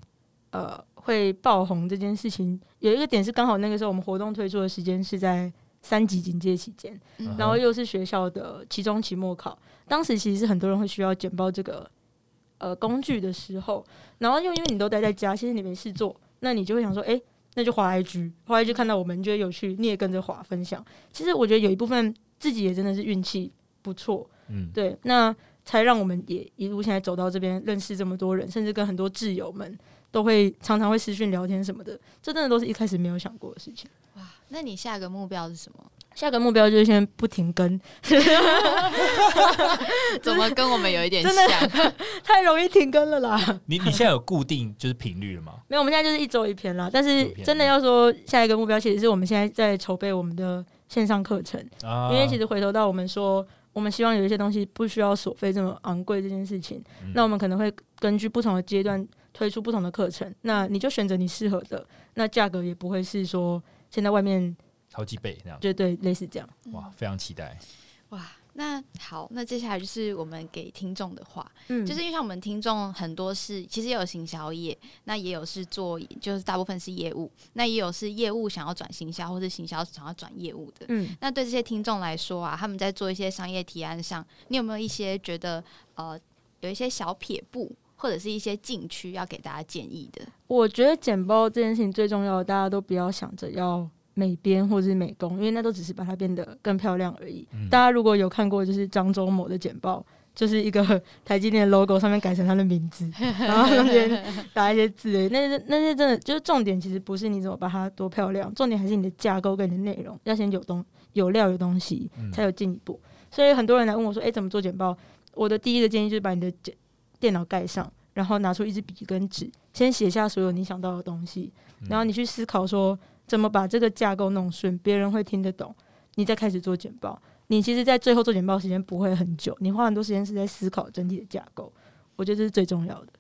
呃会爆红这件事情，有一个点是刚好那个时候我们活动推出的时间是在三级警戒期间，嗯然后又是学校的期中、期末考，当时其实是很多人会需要简报这个呃工具的时候，然后又因为你都待在家，其实你没事做，那你就会想说，哎、那就滑 IG，滑 IG 看到我们你觉得有趣，你也跟着滑分享。其实我觉得有一部分自己也真的是运气不错，嗯，对，那才让我们也一路现在走到这边，认识这么多人，甚至跟很多挚友们都会常常会私讯聊天什么的，这真的都是一开始没有想过的事情。哇，那你下个目标是什么？下个目标就是先不停更，怎么跟我们有一点 像？太容易停更了啦。你你现在有固定就是频率了吗？没有，我们现在就是一周一篇啦。但是真的要说下一个目标，其实是我们现在在筹备我们的线上课程，啊，因为其实回头到我们说，我们希望有一些东西不需要所费这么昂贵这件事情，嗯那我们可能会根据不同的阶段推出不同的课程，那你就选择你适合的，那价格也不会是说现在外面好几倍那样，对对类似这样。哇，非常期待。哇，那好，那接下来就是我们给听众的话，嗯就是因为像我们听众很多是其实也有行销业，那也有是做就是大部分是业务，那也有是业务想要转行销，或是行销想要转业务的。嗯，那对这些听众来说啊，他们在做一些商业提案上，你有没有一些觉得呃有一些小撇步，或者是一些禁区要给大家建议的？我觉得剪报这件事情最重要的，大家都不要想着要美编或者是美工，因为那都只是把它变得更漂亮而已。嗯大家如果有看过就是张忠谋的剪报，就是一个台积电的 logo 上面改成他的名字，然后中间打一些字那些那些真的就是重点，其实不是你怎么把它多漂亮，重点还是你的架构跟你的内容要先有东有料有东西，嗯才有进一步。所以很多人来问我说：“诶，怎么做简报？”我的第一个建议就是把你的简电脑盖上，然后拿出一支笔跟纸，先写下所有你想到的东西，嗯然后你去思考说怎么把这个架构弄顺，别人会听得懂，你再开始做简报。你其实，在最后做简报时间不会很久，你花很多时间是在思考整体的架构，我觉得这是最重要的，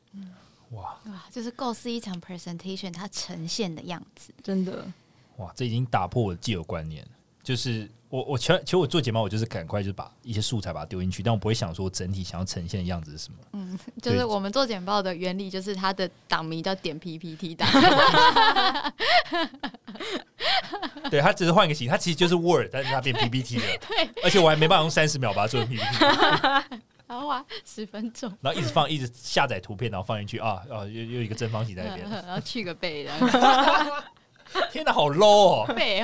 哇哇，就是构思一场 presentation 它呈现的样子。真的。哇，这已经打破我的既有观念。就是我我其实其实我做简报，我就是赶快就把一些素材把它丢进去，但我不会想说整体想要呈现的样子是什么。嗯，就是我们做简报的原理，就是它的档名叫点 PPT 档。对，它只是换一个形，它其实就是 Word，但是它变 PPT 了。对，而且我还没办法用三十秒把它做成 PPT，然后啊，十分钟，然后一直放，一直下载图片，然后放进去啊啊，又又一个正方形在那边。然后去个背的 天哪，好 low 哦！对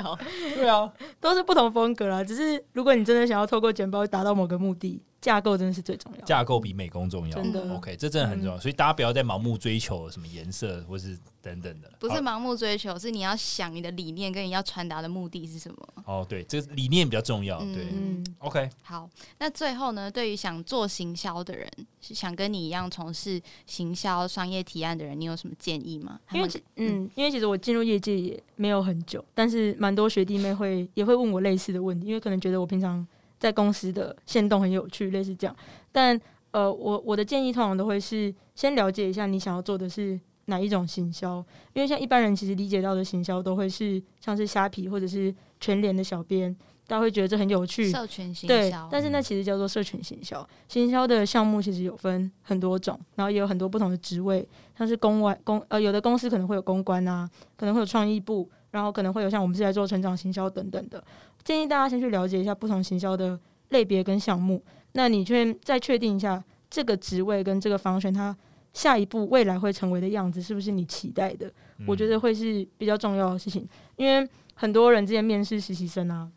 啊，都是不同风格啦，只是如果你真的想要透过简报达到某个目的，架构真的是最重要的。架构比美工重要。真的 OK，这真的很重要，所以大家不要再盲目追求什么颜色或是等等的。好不是盲目追求，是你要想你的理念跟你要传达的目的是什么。哦，对，这个理念比较重要。嗯对嗯，，OK，好，那最后呢，对于想做行销的人，是想跟你一样从事行销商业提案的人，你有什么建议吗？因为嗯，因为其实我进入业界也没有很久，但是蛮多学弟妹会也会问我类似的问题，因为可能觉得我平常在公司的线动很有趣，类似这样。但呃，我我的建议通常都会是先了解一下你想要做的是哪一种行销，因为像一般人其实理解到的行销都会是像是虾皮或者是全联的小编，大家会觉得这很有趣，社群行对，，但是那其实叫做社群行销。行销的项目其实有分很多种，然后也有很多不同的职位，像是公外公呃，有的公司可能会有公关啊，可能会有创意部，然后可能会有像我们是在做成长行销等等的。建议大家先去了解一下不同行销的类别跟项目，那你确再确定一下这个职位跟这个方选它下一步未来会成为的样子是不是你期待的。我觉得会是比较重要的事情，因为很多人之前面试实习生啊，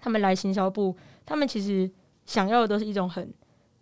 他们来行销部，他们其实想要的都是一种很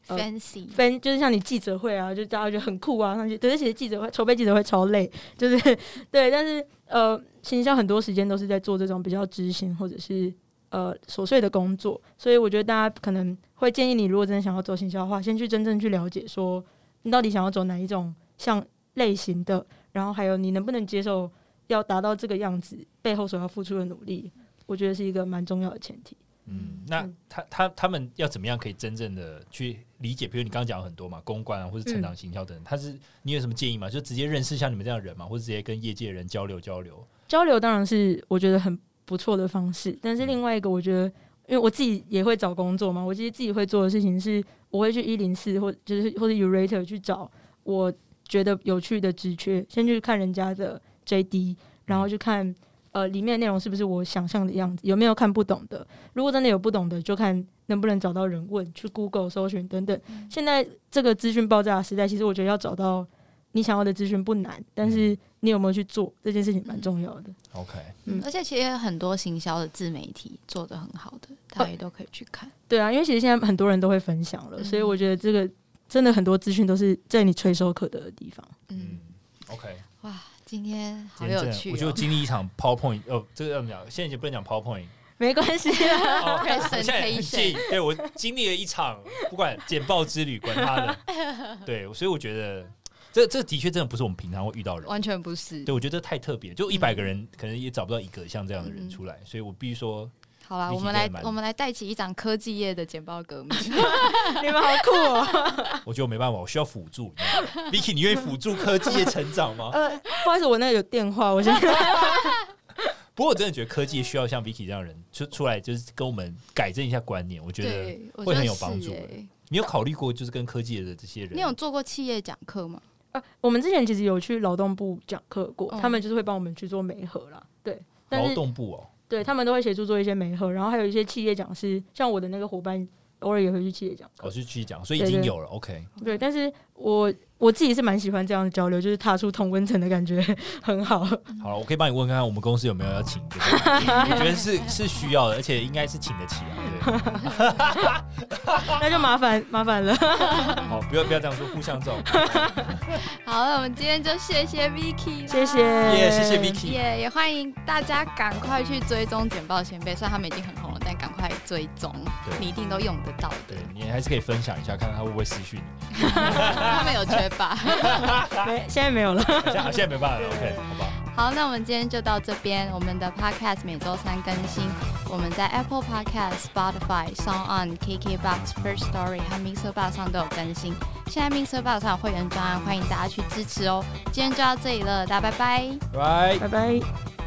fancy 分，就是像你记者会啊，就大家觉得很酷啊，上去。可是其实记者会筹备记者会超累，就是对。但是呃，行销很多时间都是在做这种比较执行或者是呃琐碎的工作，所以我觉得大家可能会建议你，如果真的想要做行销的话，先去真正去了解说你到底想要走哪一种像类型的，然后还有你能不能接受要达到这个样子背后所要付出的努力，我觉得是一个蛮重要的前提。嗯，那他他他们要怎么样可以真正的去理解？比如你刚刚讲很多嘛，公关啊，或者成长行销等，他是你有什么建议吗？就直接认识像你们这样的人嘛，或者直接跟业界人交流交流？交流当然是我觉得很不错的方式，但是另外一个我觉得，因为我自己也会找工作嘛，我其实自己会做的事情是，我会去一零四或就是或者 Urator 去找我觉得有趣的职缺，先去看人家的 JD，然后去看。呃，里面内容是不是我想象的样子？有没有看不懂的？如果真的有不懂的，就看能不能找到人问，去 Google 搜寻等等。现在这个资讯爆炸的时代，其实我觉得要找到你想要的资讯不难，但是你有没有去做这件事情蛮重要的。OK，嗯，而且其实很多行销的自媒体做的很好的，大家也都可以去看。对啊，因为其实现在很多人都会分享了，所以我觉得这个真的很多资讯都是在你垂手可得的地方。嗯，OK，哇。今天好有趣，我就经历一场 PowerPoint 哦，这个怎么讲？现在已经不能讲 PowerPoint，没关系啦。现在很介意，对我经历了一场不管简报之旅，管他的。对，所以我觉得这这的确真的不是我们平常会遇到人，完全不是。对我觉得太特别，就一百个人可能也找不到一个像这样的人出来，所以我必须说。好了，我们来我们来带起一场科技业的简报革命，你们好酷哦！我觉得我没办法，我需要辅助。Vicky，你愿意辅助科技业成长吗？呃，不好意思，我那有电话，我先。不过我真的觉得科技需要像 Vicky 这样人出出来，就是跟我们改正一下观念，我觉得会很有帮助。你有考虑过，就是跟科技的这些人？你有做过企业讲课吗？啊，我们之前其实有去劳动部讲课过，他们就是会帮我们去做媒合啦。对，劳动部哦。对他们都会协助做一些媒合，然后还有一些企业讲师，像我的那个伙伴，偶尔也会去企业讲。我去企业讲，所以已经有了。OK。对，但是我我自己是蛮喜欢这样的交流，就是踏出同温层的感觉很好。好了，我可以帮你问看看我们公司有没有要请的，我觉得是是需要的，而且应该是请得起啊。那就麻烦麻烦了。好，不要不要这样说，互相照顾。好，那我们今天就谢谢 Vicky，谢谢，耶，谢谢 Vicky，也也欢迎大家赶快去追踪简报前辈，虽然他们已经很红了，但赶快追踪，你一定都用得到的。对你还是可以分享一下，看看他会不会私讯你。他们有缺乏，没，现在没有了，现在现在没办法了。OK，好吧。好，那我们今天就到这边。我们的 Podcast 每周三更新，我们在 Apple Podcast、Spotify、Song On、KKBox、First Story 和 Mixer Box 上都有更新。现在 Mixer Box 上有会员专案，欢迎大家去支持哦。今天就到这里了，大家拜拜，拜拜拜。